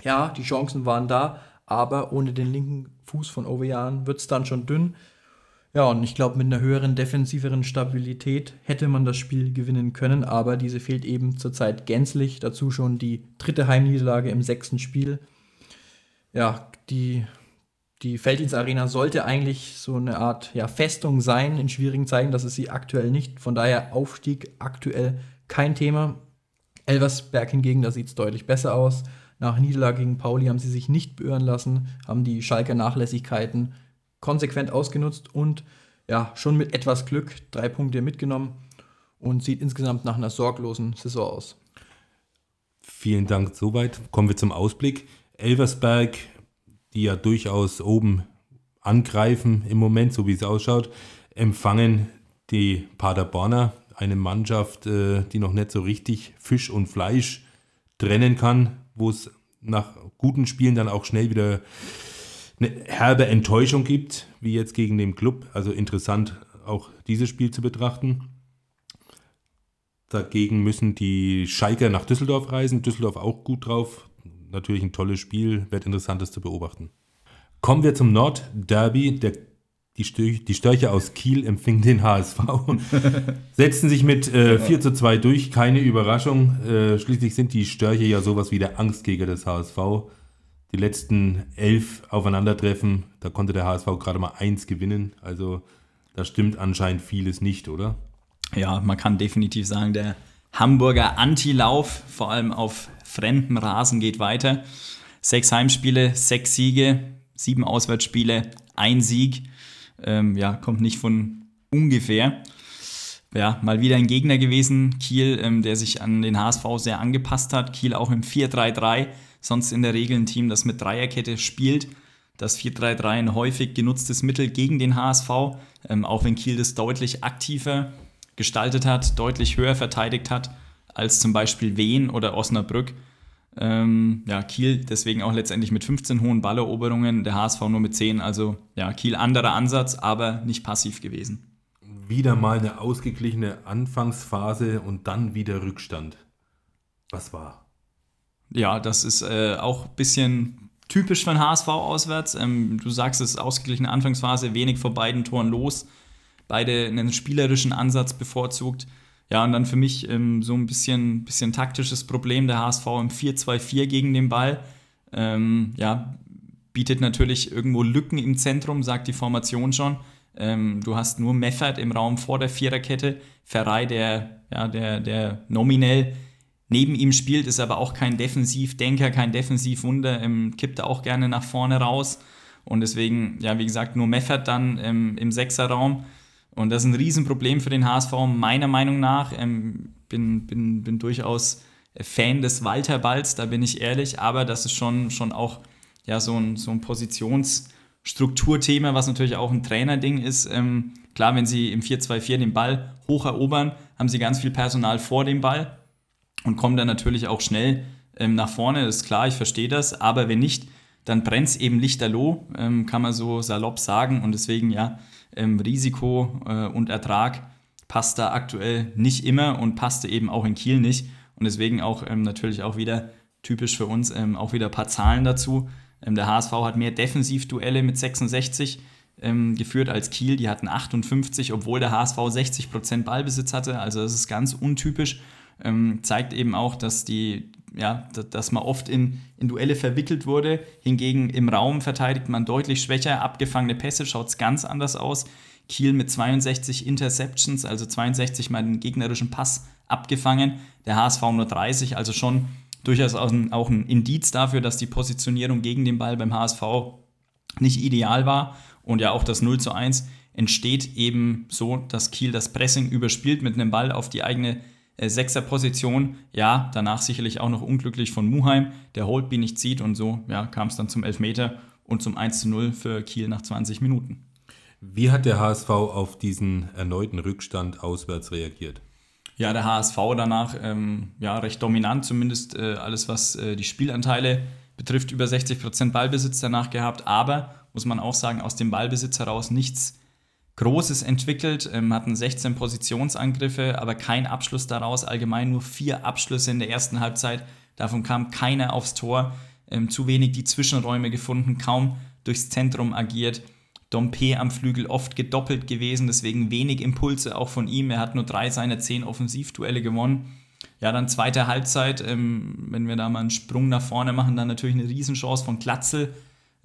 Ja, die Chancen waren da, aber ohne den linken Fuß von Ovejan wird es dann schon dünn. Ja, und ich glaube, mit einer höheren defensiveren Stabilität hätte man das Spiel gewinnen können, aber diese fehlt eben zurzeit gänzlich. Dazu schon die dritte Heimniederlage im sechsten Spiel. Ja, die, die Felddienstarena sollte eigentlich so eine Art ja, Festung sein in schwierigen Zeiten, das ist sie aktuell nicht. Von daher Aufstieg aktuell kein Thema. Elversberg hingegen, da sieht es deutlich besser aus. Nach Niederlage gegen Pauli haben sie sich nicht beirren lassen, haben die Schalker Nachlässigkeiten konsequent ausgenutzt und ja, schon mit etwas Glück drei Punkte mitgenommen und sieht insgesamt nach einer sorglosen Saison aus. Vielen Dank soweit. Kommen wir zum Ausblick. Elversberg, die ja durchaus oben angreifen im Moment, so wie es ausschaut, empfangen die Paderborner, eine Mannschaft, äh, die noch nicht so richtig Fisch und Fleisch trennen kann, wo es nach guten Spielen dann auch schnell wieder eine herbe Enttäuschung gibt, wie jetzt gegen den Club. Also interessant auch dieses Spiel zu betrachten. Dagegen müssen die Schalker nach Düsseldorf reisen. Düsseldorf auch gut drauf. Natürlich ein tolles Spiel, wird interessantes zu beobachten. Kommen wir zum Nordderby. Der, die, Stör, die Störche aus Kiel empfingen den HSV. [LAUGHS] Setzten sich mit äh, 4 zu 2 durch. Keine Überraschung. Äh, schließlich sind die Störche ja sowas wie der Angstgeger des HSV die letzten elf Aufeinandertreffen, da konnte der HSV gerade mal eins gewinnen. Also da stimmt anscheinend vieles nicht, oder? Ja, man kann definitiv sagen, der Hamburger Antilauf, vor allem auf fremdem Rasen, geht weiter. Sechs Heimspiele, sechs Siege, sieben Auswärtsspiele, ein Sieg. Ähm, ja, kommt nicht von ungefähr. Ja, mal wieder ein Gegner gewesen, Kiel, ähm, der sich an den HSV sehr angepasst hat. Kiel auch im 4-3-3 sonst in der Regel ein Team, das mit Dreierkette spielt. Das 4-3-3 ein häufig genutztes Mittel gegen den HSV, ähm, auch wenn Kiel das deutlich aktiver gestaltet hat, deutlich höher verteidigt hat als zum Beispiel Wien oder Osnabrück. Ähm, ja, Kiel deswegen auch letztendlich mit 15 hohen Balleroberungen, der HSV nur mit 10. Also ja, Kiel anderer Ansatz, aber nicht passiv gewesen. Wieder mal eine ausgeglichene Anfangsphase und dann wieder Rückstand. Was war? Ja, das ist äh, auch ein bisschen typisch ein HSV auswärts. Ähm, du sagst es, ausgeglichene Anfangsphase, wenig vor beiden Toren los. Beide einen spielerischen Ansatz bevorzugt. Ja, und dann für mich ähm, so ein bisschen, bisschen taktisches Problem, der HSV im 4-2-4 gegen den Ball. Ähm, ja, bietet natürlich irgendwo Lücken im Zentrum, sagt die Formation schon. Ähm, du hast nur Meffert im Raum vor der Viererkette, Ferrei, der, ja, der, der nominell neben ihm spielt, ist aber auch kein Defensivdenker, kein Defensivwunder, ähm, kippt auch gerne nach vorne raus. Und deswegen, ja, wie gesagt, nur Meffert dann ähm, im Sechserraum. Und das ist ein Riesenproblem für den HSV, meiner Meinung nach. Ähm, bin, bin, bin durchaus Fan des Walter-Balls, da bin ich ehrlich, aber das ist schon, schon auch ja, so ein, so ein Positionsstrukturthema, was natürlich auch ein Trainerding ist. Ähm, klar, wenn sie im 4-2-4 den Ball hoch erobern, haben sie ganz viel Personal vor dem Ball und kommen dann natürlich auch schnell ähm, nach vorne, ist klar, ich verstehe das, aber wenn nicht, dann brennt es eben lichterloh, ähm, kann man so salopp sagen und deswegen ja, ähm, Risiko äh, und Ertrag passt da aktuell nicht immer und passte eben auch in Kiel nicht und deswegen auch ähm, natürlich auch wieder typisch für uns ähm, auch wieder ein paar Zahlen dazu. Ähm, der HSV hat mehr Defensivduelle mit 66 geführt als Kiel. Die hatten 58, obwohl der HSV 60% Ballbesitz hatte. Also das ist ganz untypisch. Zeigt eben auch, dass die ja, dass man oft in, in Duelle verwickelt wurde. Hingegen im Raum verteidigt man deutlich schwächer. Abgefangene Pässe schaut es ganz anders aus. Kiel mit 62 Interceptions, also 62 mal den gegnerischen Pass abgefangen. Der HSV nur 30, also schon durchaus auch ein, auch ein Indiz dafür, dass die Positionierung gegen den Ball beim HSV nicht ideal war. Und ja, auch das 0 zu 1 entsteht eben so, dass Kiel das Pressing überspielt mit einem Ball auf die eigene äh, Sechser-Position. Ja, danach sicherlich auch noch unglücklich von Muheim, der Holtby nicht zieht und so ja, kam es dann zum Elfmeter und zum 1 zu 0 für Kiel nach 20 Minuten. Wie hat der HSV auf diesen erneuten Rückstand auswärts reagiert? Ja, der HSV danach ähm, ja, recht dominant, zumindest äh, alles, was äh, die Spielanteile betrifft, über 60% Ballbesitz danach gehabt, aber muss man auch sagen, aus dem Ballbesitz heraus nichts Großes entwickelt, ähm, hatten 16 Positionsangriffe, aber kein Abschluss daraus, allgemein nur vier Abschlüsse in der ersten Halbzeit, davon kam keiner aufs Tor, ähm, zu wenig die Zwischenräume gefunden, kaum durchs Zentrum agiert. Dompe am Flügel oft gedoppelt gewesen, deswegen wenig Impulse auch von ihm. Er hat nur drei seiner zehn Offensivduelle gewonnen. Ja, dann zweite Halbzeit, ähm, wenn wir da mal einen Sprung nach vorne machen, dann natürlich eine Riesenchance von Glatzel.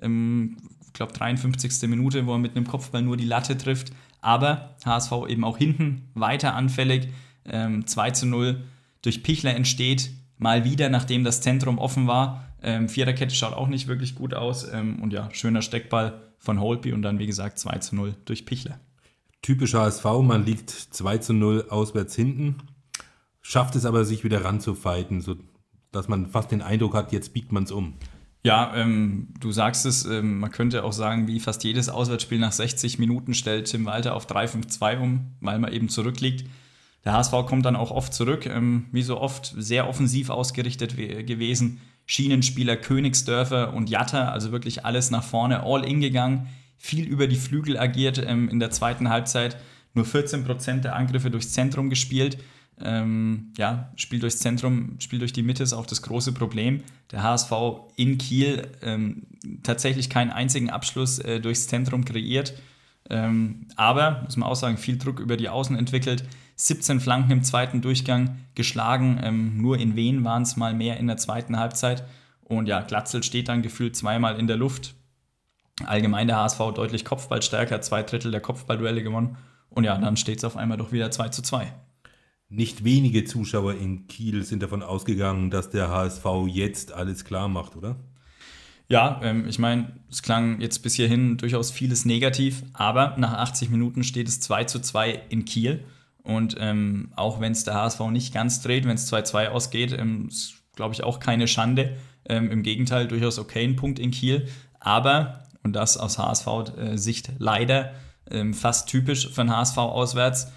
Ähm, ich glaube 53. Minute, wo er mit einem Kopfball nur die Latte trifft. Aber HSV eben auch hinten weiter anfällig. Ähm, 2 zu 0 durch Pichler entsteht mal wieder, nachdem das Zentrum offen war. Ähm, Viererkette schaut auch nicht wirklich gut aus. Ähm, und ja, schöner Steckball von Holby und dann, wie gesagt, 2 zu 0 durch Pichler. Typisch HSV, man liegt 2 zu 0 auswärts hinten, schafft es aber, sich wieder ranzufighten, sodass man fast den Eindruck hat, jetzt biegt man es um. Ja, ähm, du sagst es, ähm, man könnte auch sagen, wie fast jedes Auswärtsspiel nach 60 Minuten stellt Tim Walter auf 3-5-2 um, weil man eben zurückliegt. Der HSV kommt dann auch oft zurück, ähm, wie so oft sehr offensiv ausgerichtet gewesen. Schienenspieler Königsdörfer und Jatta, also wirklich alles nach vorne, all in gegangen, viel über die Flügel agiert ähm, in der zweiten Halbzeit, nur 14% der Angriffe durchs Zentrum gespielt. Ähm, ja, Spiel durchs Zentrum, Spiel durch die Mitte ist auch das große Problem. Der HSV in Kiel ähm, tatsächlich keinen einzigen Abschluss äh, durchs Zentrum kreiert. Ähm, aber, muss man auch sagen, viel Druck über die Außen entwickelt. 17 Flanken im zweiten Durchgang geschlagen. Ähm, nur in Wien waren es mal mehr in der zweiten Halbzeit. Und ja, Glatzel steht dann gefühlt zweimal in der Luft. Allgemein der HSV deutlich Kopfballstärker, zwei Drittel der Kopfballduelle gewonnen. Und ja, dann steht es auf einmal doch wieder 2 zu 2. Nicht wenige Zuschauer in Kiel sind davon ausgegangen, dass der HSV jetzt alles klar macht, oder? Ja, ähm, ich meine, es klang jetzt bis hierhin durchaus vieles negativ, aber nach 80 Minuten steht es 2 zu 2 in Kiel. Und ähm, auch wenn es der HSV nicht ganz dreht, wenn es 2-2 ausgeht, ähm, ist, glaube ich, auch keine Schande. Ähm, Im Gegenteil, durchaus okay ein Punkt in Kiel. Aber, und das aus HSV-Sicht leider ähm, fast typisch einen HSV auswärts,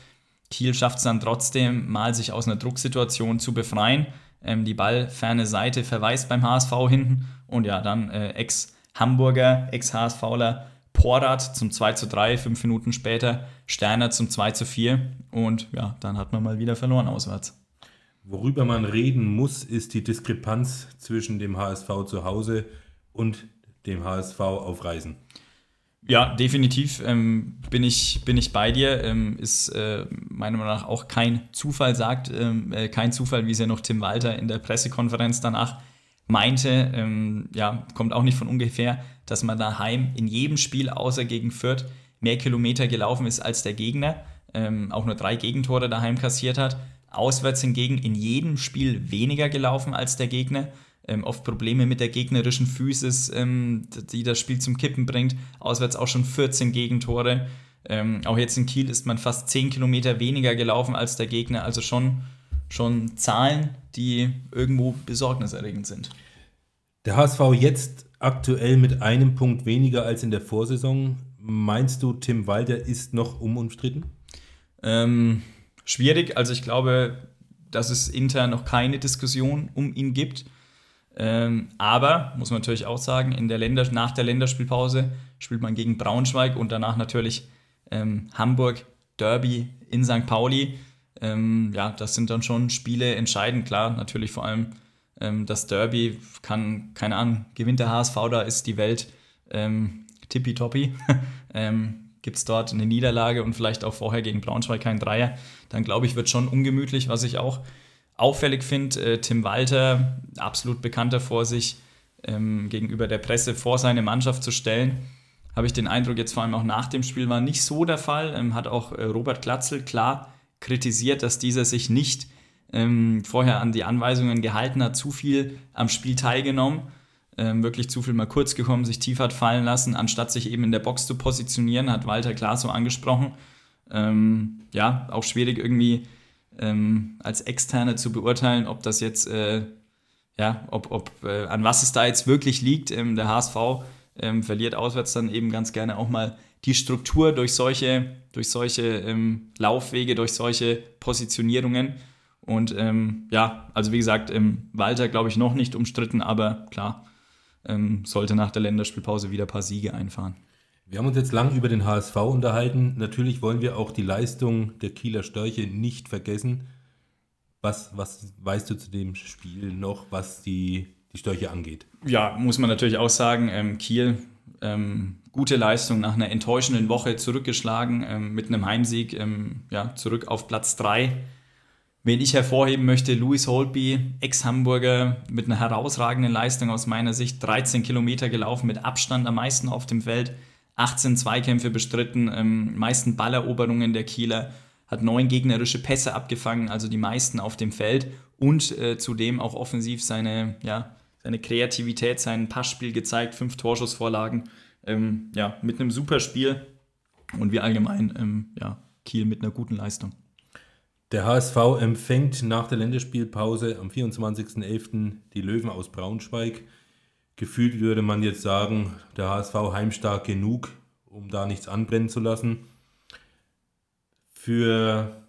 Kiel schafft es dann trotzdem mal, sich aus einer Drucksituation zu befreien. Ähm, die ballferne Seite verweist beim HSV hinten. Und ja, dann äh, Ex-Hamburger, Ex-HSVler Porat zum 2 zu 3, fünf Minuten später Sterner zum 2 zu 4 und ja, dann hat man mal wieder verloren auswärts. Worüber man reden muss, ist die Diskrepanz zwischen dem HSV zu Hause und dem HSV auf Reisen. Ja, definitiv ähm, bin, ich, bin ich bei dir. Ähm, ist äh, meiner Meinung nach auch kein Zufall, sagt ähm, äh, kein Zufall, wie es ja noch Tim Walter in der Pressekonferenz danach meinte, ähm, ja, kommt auch nicht von ungefähr, dass man daheim in jedem Spiel außer gegen Fürth mehr Kilometer gelaufen ist als der Gegner, ähm, auch nur drei Gegentore daheim kassiert hat. Auswärts hingegen in jedem Spiel weniger gelaufen als der Gegner. Ähm, oft Probleme mit der gegnerischen Physis, ähm, die das Spiel zum Kippen bringt. Auswärts auch schon 14 Gegentore. Ähm, auch jetzt in Kiel ist man fast 10 Kilometer weniger gelaufen als der Gegner. Also schon, schon Zahlen, die irgendwo besorgniserregend sind. Der HSV jetzt aktuell mit einem Punkt weniger als in der Vorsaison. Meinst du, Tim Walter ist noch unumstritten? Ähm, schwierig. Also ich glaube, dass es intern noch keine Diskussion um ihn gibt. Ähm, aber, muss man natürlich auch sagen, in der Länder nach der Länderspielpause spielt man gegen Braunschweig und danach natürlich ähm, Hamburg, Derby in St. Pauli. Ähm, ja, das sind dann schon Spiele entscheidend, klar, natürlich vor allem ähm, das Derby kann, keine Ahnung, gewinnt der HSV, da ist die Welt ähm, tippitoppi. [LAUGHS] ähm, Gibt es dort eine Niederlage und vielleicht auch vorher gegen Braunschweig kein Dreier, dann glaube ich, wird schon ungemütlich, was ich auch auffällig finde, äh, Tim Walter, absolut bekannter vor sich, ähm, gegenüber der Presse vor seine Mannschaft zu stellen, habe ich den Eindruck, jetzt vor allem auch nach dem Spiel war nicht so der Fall. Ähm, hat auch äh, Robert Glatzel klar kritisiert, dass dieser sich nicht ähm, vorher an die Anweisungen gehalten hat, zu viel am Spiel teilgenommen, ähm, wirklich zu viel mal kurz gekommen, sich tief hat fallen lassen, anstatt sich eben in der Box zu positionieren, hat Walter klar so angesprochen. Ähm, ja, auch schwierig irgendwie ähm, als Externe zu beurteilen, ob das jetzt, äh, ja, ob, ob äh, an was es da jetzt wirklich liegt. Ähm, der HSV ähm, verliert auswärts dann eben ganz gerne auch mal die Struktur durch solche, durch solche ähm, Laufwege, durch solche Positionierungen. Und ähm, ja, also wie gesagt, Walter glaube ich noch nicht umstritten, aber klar, ähm, sollte nach der Länderspielpause wieder ein paar Siege einfahren. Wir haben uns jetzt lang über den HSV unterhalten. Natürlich wollen wir auch die Leistung der Kieler Störche nicht vergessen. Was, was weißt du zu dem Spiel noch, was die, die Störche angeht? Ja, muss man natürlich auch sagen, ähm, Kiel, ähm, gute Leistung nach einer enttäuschenden Woche zurückgeschlagen ähm, mit einem Heimsieg, ähm, ja, zurück auf Platz 3. Wen ich hervorheben möchte, Louis Holtby, Ex-Hamburger, mit einer herausragenden Leistung aus meiner Sicht, 13 Kilometer gelaufen, mit Abstand am meisten auf dem Feld 18 Zweikämpfe bestritten, ähm, meisten Balleroberungen der Kieler, hat neun gegnerische Pässe abgefangen, also die meisten auf dem Feld und äh, zudem auch offensiv seine, ja, seine Kreativität, sein Passspiel gezeigt, fünf Torschussvorlagen, ähm, ja, mit einem super Spiel und wie allgemein, ähm, ja, Kiel mit einer guten Leistung. Der HSV empfängt nach der Länderspielpause am 24.11. die Löwen aus Braunschweig. Gefühlt würde man jetzt sagen, der HSV heimstark genug, um da nichts anbrennen zu lassen. Für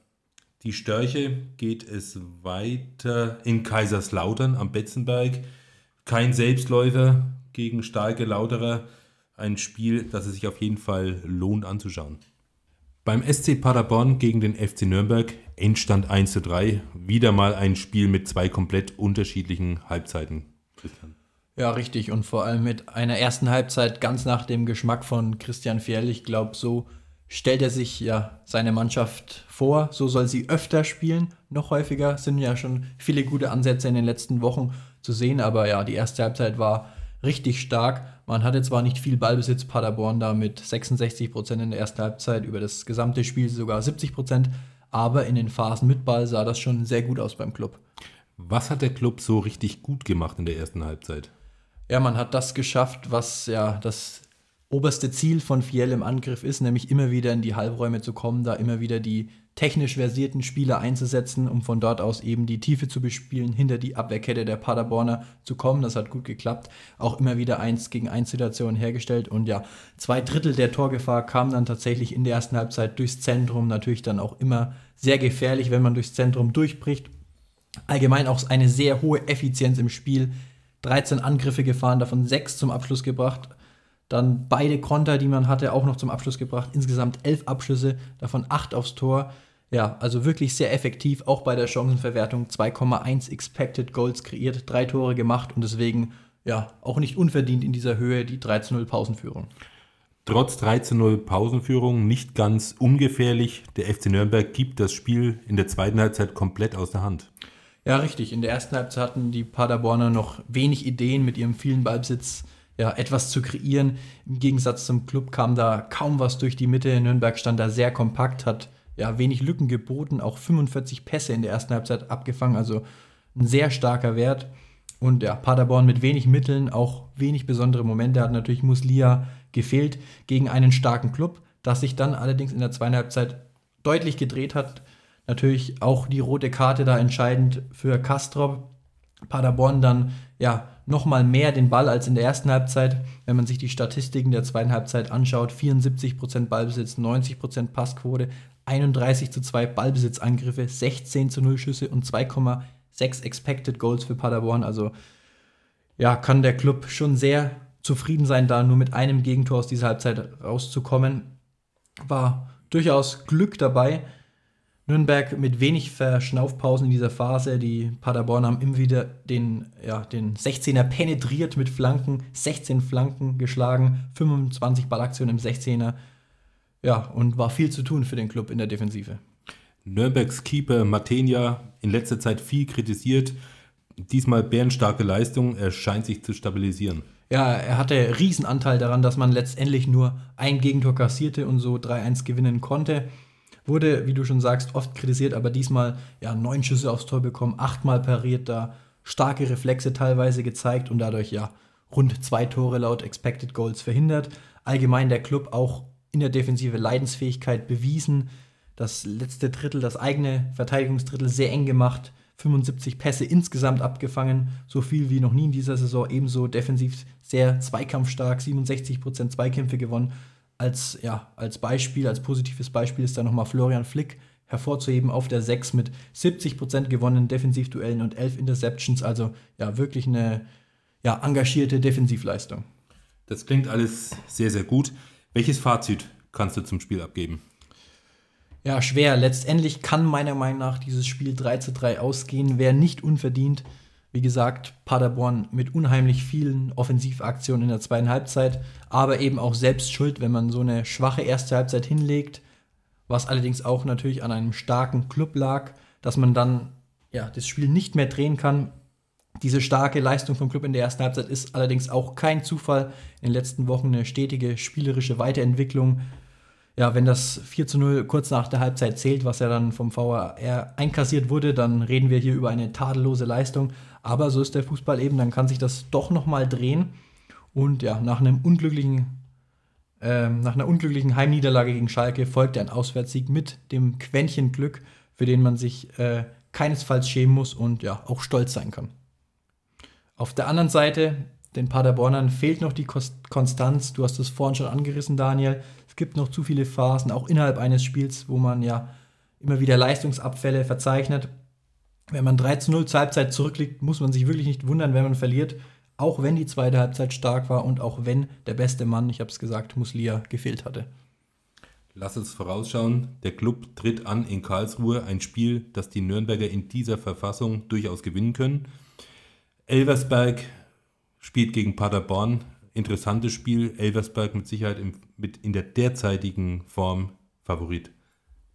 die Störche geht es weiter in Kaiserslautern am Betzenberg. Kein Selbstläufer gegen starke Lauterer. Ein Spiel, das es sich auf jeden Fall lohnt anzuschauen. Beim SC Paderborn gegen den FC Nürnberg Endstand 1 zu 3. Wieder mal ein Spiel mit zwei komplett unterschiedlichen Halbzeiten. Christian. Ja, richtig. Und vor allem mit einer ersten Halbzeit ganz nach dem Geschmack von Christian Fjell. Ich glaube, so stellt er sich ja seine Mannschaft vor. So soll sie öfter spielen, noch häufiger. Sind ja schon viele gute Ansätze in den letzten Wochen zu sehen. Aber ja, die erste Halbzeit war richtig stark. Man hatte zwar nicht viel Ballbesitz, Paderborn da mit 66 Prozent in der ersten Halbzeit, über das gesamte Spiel sogar 70 Prozent. Aber in den Phasen mit Ball sah das schon sehr gut aus beim Club. Was hat der Club so richtig gut gemacht in der ersten Halbzeit? Ja, man hat das geschafft, was ja das oberste Ziel von Fiel im Angriff ist, nämlich immer wieder in die Halbräume zu kommen, da immer wieder die technisch versierten Spieler einzusetzen, um von dort aus eben die Tiefe zu bespielen, hinter die Abwehrkette der Paderborner zu kommen. Das hat gut geklappt. Auch immer wieder eins gegen eins Situationen hergestellt. Und ja, zwei Drittel der Torgefahr kamen dann tatsächlich in der ersten Halbzeit durchs Zentrum. Natürlich dann auch immer sehr gefährlich, wenn man durchs Zentrum durchbricht. Allgemein auch eine sehr hohe Effizienz im Spiel 13 Angriffe gefahren, davon 6 zum Abschluss gebracht. Dann beide Konter, die man hatte, auch noch zum Abschluss gebracht. Insgesamt 11 Abschlüsse, davon 8 aufs Tor. Ja, also wirklich sehr effektiv, auch bei der Chancenverwertung. 2,1 Expected Goals kreiert, drei Tore gemacht und deswegen ja auch nicht unverdient in dieser Höhe die 13-0 Pausenführung. Trotz 13-0 Pausenführung nicht ganz ungefährlich. Der FC Nürnberg gibt das Spiel in der zweiten Halbzeit komplett aus der Hand. Ja, richtig. In der ersten Halbzeit hatten die Paderborner noch wenig Ideen mit ihrem vielen Ballbesitz ja, etwas zu kreieren. Im Gegensatz zum Club kam da kaum was durch die Mitte. Nürnberg stand da sehr kompakt, hat ja wenig Lücken geboten, auch 45 Pässe in der ersten Halbzeit abgefangen, also ein sehr starker Wert. Und ja, Paderborn mit wenig Mitteln, auch wenig besondere Momente, hat natürlich Muslia gefehlt gegen einen starken Club, das sich dann allerdings in der zweiten Halbzeit deutlich gedreht hat. Natürlich auch die rote Karte da entscheidend für Kastrop. Paderborn dann ja nochmal mehr den Ball als in der ersten Halbzeit. Wenn man sich die Statistiken der zweiten Halbzeit anschaut, 74% Ballbesitz, 90% Passquote, 31 zu 2 Ballbesitzangriffe, 16 zu 0 Schüsse und 2,6 Expected Goals für Paderborn. Also ja, kann der Club schon sehr zufrieden sein, da nur mit einem Gegentor aus dieser Halbzeit rauszukommen. War durchaus Glück dabei. Nürnberg mit wenig Verschnaufpausen in dieser Phase. Die Paderborn haben immer wieder den, ja, den 16er penetriert mit Flanken, 16 Flanken geschlagen, 25 Ballaktionen im 16er. Ja, und war viel zu tun für den Club in der Defensive. Nürnbergs Keeper Matenia in letzter Zeit viel kritisiert. Diesmal bärenstarke Leistung, er scheint sich zu stabilisieren. Ja, er hatte Riesenanteil daran, dass man letztendlich nur ein Gegentor kassierte und so 3-1 gewinnen konnte. Wurde, wie du schon sagst, oft kritisiert, aber diesmal ja neun Schüsse aufs Tor bekommen, achtmal pariert, da starke Reflexe teilweise gezeigt und dadurch ja rund zwei Tore laut Expected Goals verhindert. Allgemein der Club auch in der Defensive Leidensfähigkeit bewiesen. Das letzte Drittel, das eigene Verteidigungsdrittel sehr eng gemacht. 75 Pässe insgesamt abgefangen, so viel wie noch nie in dieser Saison. Ebenso defensiv sehr zweikampfstark, 67% Zweikämpfe gewonnen als, ja, als Beispiel, als positives Beispiel ist da nochmal Florian Flick hervorzuheben auf der 6 mit 70% gewonnenen Defensivduellen und 11 Interceptions. Also ja, wirklich eine ja, engagierte Defensivleistung. Das klingt alles sehr, sehr gut. Welches Fazit kannst du zum Spiel abgeben? Ja, schwer. Letztendlich kann meiner Meinung nach dieses Spiel 3 zu 3 ausgehen. Wäre nicht unverdient. Wie gesagt, Paderborn mit unheimlich vielen Offensivaktionen in der zweiten Halbzeit, aber eben auch selbst schuld, wenn man so eine schwache erste Halbzeit hinlegt, was allerdings auch natürlich an einem starken Club lag, dass man dann ja, das Spiel nicht mehr drehen kann. Diese starke Leistung vom Club in der ersten Halbzeit ist allerdings auch kein Zufall. In den letzten Wochen eine stetige spielerische Weiterentwicklung ja, wenn das 4 zu 0 kurz nach der Halbzeit zählt, was ja dann vom VAR einkassiert wurde, dann reden wir hier über eine tadellose Leistung. Aber so ist der Fußball eben, dann kann sich das doch nochmal drehen. Und ja, nach einem unglücklichen, äh, nach einer unglücklichen Heimniederlage gegen Schalke folgt ein Auswärtssieg mit dem Quäntchen Glück, für den man sich äh, keinesfalls schämen muss und ja auch stolz sein kann. Auf der anderen Seite, den Paderbornern fehlt noch die Konstanz. Du hast es vorhin schon angerissen, Daniel gibt noch zu viele Phasen, auch innerhalb eines Spiels, wo man ja immer wieder Leistungsabfälle verzeichnet. Wenn man 3 zu 0 zur Halbzeit zurückliegt, muss man sich wirklich nicht wundern, wenn man verliert, auch wenn die zweite Halbzeit stark war und auch wenn der beste Mann, ich habe es gesagt, Muslia gefehlt hatte. Lass uns vorausschauen, der Club tritt an in Karlsruhe, ein Spiel, das die Nürnberger in dieser Verfassung durchaus gewinnen können. Elversberg spielt gegen Paderborn, interessantes Spiel. Elversberg mit Sicherheit im, mit in der derzeitigen Form Favorit.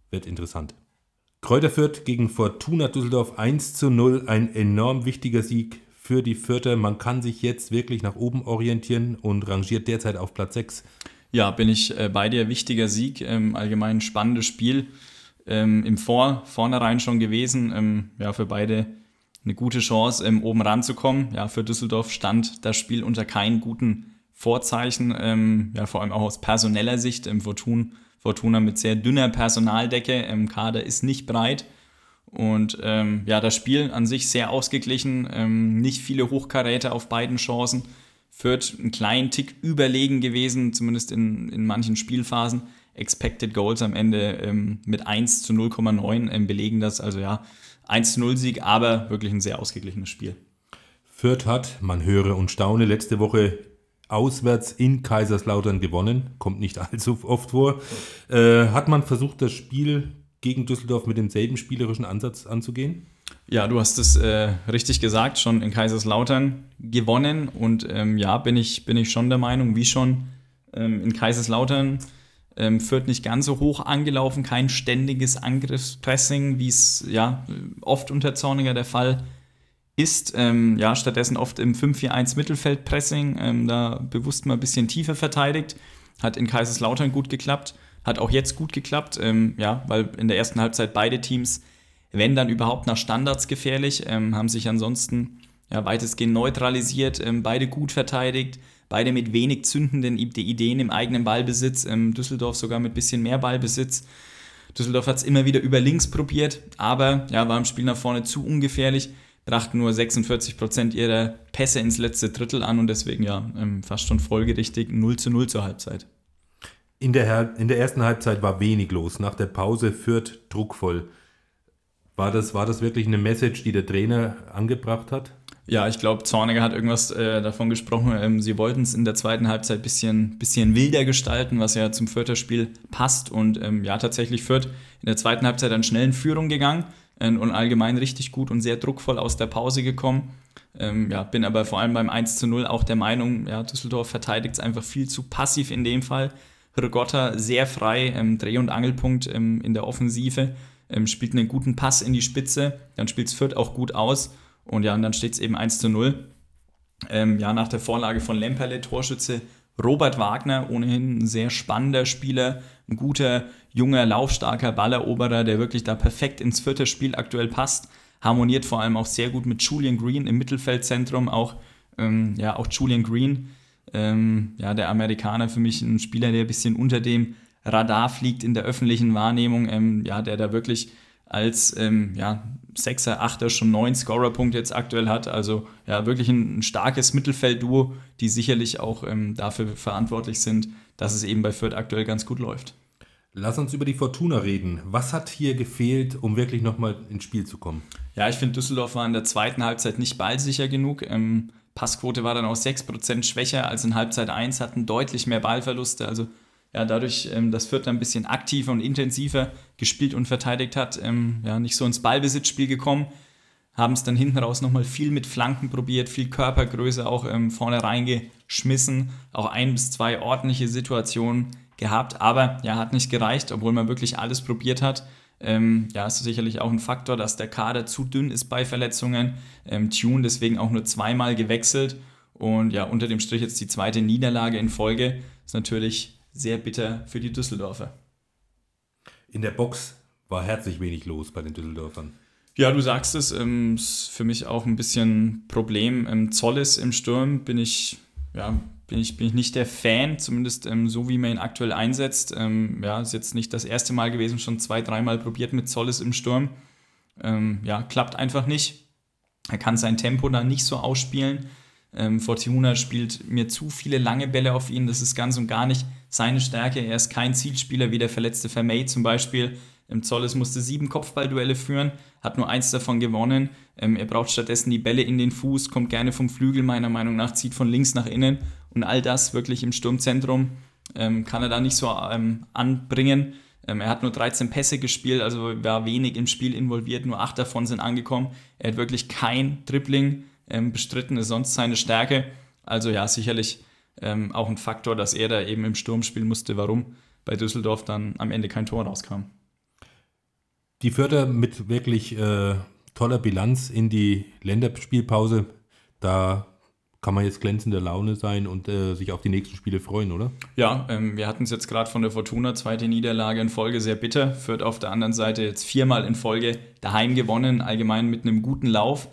Wird interessant. Kräuter Fürth gegen Fortuna Düsseldorf 1 zu 0. Ein enorm wichtiger Sieg für die Fürther. Man kann sich jetzt wirklich nach oben orientieren und rangiert derzeit auf Platz 6. Ja, bin ich äh, bei dir. Wichtiger Sieg, ähm, allgemein spannendes Spiel. Ähm, Im Vor, vornherein schon gewesen. Ähm, ja, für beide eine gute Chance, ähm, oben ranzukommen. Ja, für Düsseldorf stand das Spiel unter keinen guten Vorzeichen, ähm, ja, vor allem auch aus personeller Sicht. Ähm, Fortuna, Fortuna mit sehr dünner Personaldecke, im Kader ist nicht breit. Und ähm, ja, das Spiel an sich sehr ausgeglichen, ähm, nicht viele Hochkaräte auf beiden Chancen. Fürth einen kleinen Tick überlegen gewesen, zumindest in, in manchen Spielphasen. Expected Goals am Ende ähm, mit 1 zu 0,9 ähm, belegen das. Also ja, 1 zu 0 Sieg, aber wirklich ein sehr ausgeglichenes Spiel. Fürth hat, man höre und staune, letzte Woche auswärts in Kaiserslautern gewonnen, kommt nicht [LAUGHS] allzu oft vor. Äh, hat man versucht, das Spiel gegen Düsseldorf mit demselben spielerischen Ansatz anzugehen? Ja, du hast es äh, richtig gesagt, schon in Kaiserslautern gewonnen und ähm, ja, bin ich, bin ich schon der Meinung, wie schon ähm, in Kaiserslautern ähm, führt nicht ganz so hoch angelaufen, kein ständiges Angriffspressing, wie es ja oft unter Zorniger der Fall ist ist ähm, ja stattdessen oft im 5-4-1 Mittelfeldpressing, ähm, da bewusst mal ein bisschen tiefer verteidigt. Hat in Kaiserslautern gut geklappt, hat auch jetzt gut geklappt, ähm, ja, weil in der ersten Halbzeit beide Teams, wenn dann überhaupt nach Standards gefährlich, ähm, haben sich ansonsten ja, weitestgehend neutralisiert, ähm, beide gut verteidigt, beide mit wenig zündenden Ideen im eigenen Ballbesitz, ähm, Düsseldorf sogar mit bisschen mehr Ballbesitz. Düsseldorf hat es immer wieder über links probiert, aber ja, war im Spiel nach vorne zu ungefährlich, brachten nur 46 Prozent ihrer Pässe ins letzte Drittel an und deswegen ja ähm, fast schon folgerichtig 0 zu 0 zur Halbzeit. In der, in der ersten Halbzeit war wenig los. Nach der Pause führt druckvoll. War das, war das wirklich eine Message, die der Trainer angebracht hat? Ja, ich glaube, Zorniger hat irgendwas äh, davon gesprochen. Ähm, sie wollten es in der zweiten Halbzeit ein bisschen, bisschen wilder gestalten, was ja zum Fürther Spiel passt. Und ähm, ja, tatsächlich Fürth in der zweiten Halbzeit an schnellen Führung gegangen und allgemein richtig gut und sehr druckvoll aus der Pause gekommen. Ähm, ja, bin aber vor allem beim 1 zu 0 auch der Meinung, ja, Düsseldorf verteidigt es einfach viel zu passiv in dem Fall. Rigotta sehr frei, ähm, Dreh- und Angelpunkt ähm, in der Offensive, ähm, spielt einen guten Pass in die Spitze, dann spielt es Fürth auch gut aus und ja, und dann steht es eben 1 zu 0. Ähm, ja, nach der Vorlage von Lemperle, Torschütze Robert Wagner, ohnehin ein sehr spannender Spieler, ein guter, junger, laufstarker Balleroberer, der wirklich da perfekt ins vierte Spiel aktuell passt. Harmoniert vor allem auch sehr gut mit Julian Green im Mittelfeldzentrum, auch, ähm, ja, auch Julian Green ähm, ja, der Amerikaner für mich ein Spieler, der ein bisschen unter dem Radar fliegt in der öffentlichen Wahrnehmung, ähm, ja, der da wirklich als ähm, ja, Sechser, Achter, schon neun Scorerpunkte jetzt aktuell hat. Also ja, wirklich ein, ein starkes Mittelfeldduo, die sicherlich auch ähm, dafür verantwortlich sind, dass es eben bei Fürth aktuell ganz gut läuft. Lass uns über die Fortuna reden. Was hat hier gefehlt, um wirklich nochmal ins Spiel zu kommen? Ja, ich finde, Düsseldorf war in der zweiten Halbzeit nicht ballsicher genug. Ähm, Passquote war dann auch 6% schwächer als in Halbzeit 1, hatten deutlich mehr Ballverluste. Also ja, dadurch, ähm, dass Fürth ein bisschen aktiver und intensiver gespielt und verteidigt hat, ähm, ja, nicht so ins Ballbesitzspiel gekommen, haben es dann hinten raus nochmal viel mit Flanken probiert, viel Körpergröße auch ähm, vorne reingeschmissen, auch ein bis zwei ordentliche Situationen gehabt, aber ja, hat nicht gereicht, obwohl man wirklich alles probiert hat. Ähm, ja, ist sicherlich auch ein Faktor, dass der Kader zu dünn ist bei Verletzungen. Ähm, Tune deswegen auch nur zweimal gewechselt. Und ja, unter dem Strich jetzt die zweite Niederlage in Folge. Ist natürlich sehr bitter für die Düsseldorfer. In der Box war herzlich wenig los bei den Düsseldorfern. Ja, du sagst es, ähm, ist für mich auch ein bisschen Problem. Ähm, Zolles im Sturm bin ich ja, bin ich, bin ich nicht der Fan, zumindest ähm, so wie man ihn aktuell einsetzt. Ähm, ja, ist jetzt nicht das erste Mal gewesen, schon zwei, dreimal probiert mit Zolles im Sturm. Ähm, ja, klappt einfach nicht. Er kann sein Tempo da nicht so ausspielen. Ähm, Fortuna spielt mir zu viele lange Bälle auf ihn. Das ist ganz und gar nicht seine Stärke. Er ist kein Zielspieler wie der verletzte Vermey zum Beispiel. Im Zolles musste sieben Kopfballduelle führen, hat nur eins davon gewonnen. Ähm, er braucht stattdessen die Bälle in den Fuß, kommt gerne vom Flügel, meiner Meinung nach, zieht von links nach innen und all das wirklich im Sturmzentrum ähm, kann er da nicht so ähm, anbringen. Ähm, er hat nur 13 Pässe gespielt, also war wenig im Spiel involviert, nur acht davon sind angekommen. Er hat wirklich kein Dribbling ähm, bestritten, ist sonst seine Stärke. Also ja, sicherlich ähm, auch ein Faktor, dass er da eben im Sturm spielen musste, warum bei Düsseldorf dann am Ende kein Tor rauskam. Die Förder mit wirklich äh, toller Bilanz in die Länderspielpause. Da kann man jetzt glänzender Laune sein und äh, sich auf die nächsten Spiele freuen, oder? Ja, ähm, wir hatten es jetzt gerade von der Fortuna, zweite Niederlage in Folge, sehr bitter. Führt auf der anderen Seite jetzt viermal in Folge daheim gewonnen, allgemein mit einem guten Lauf.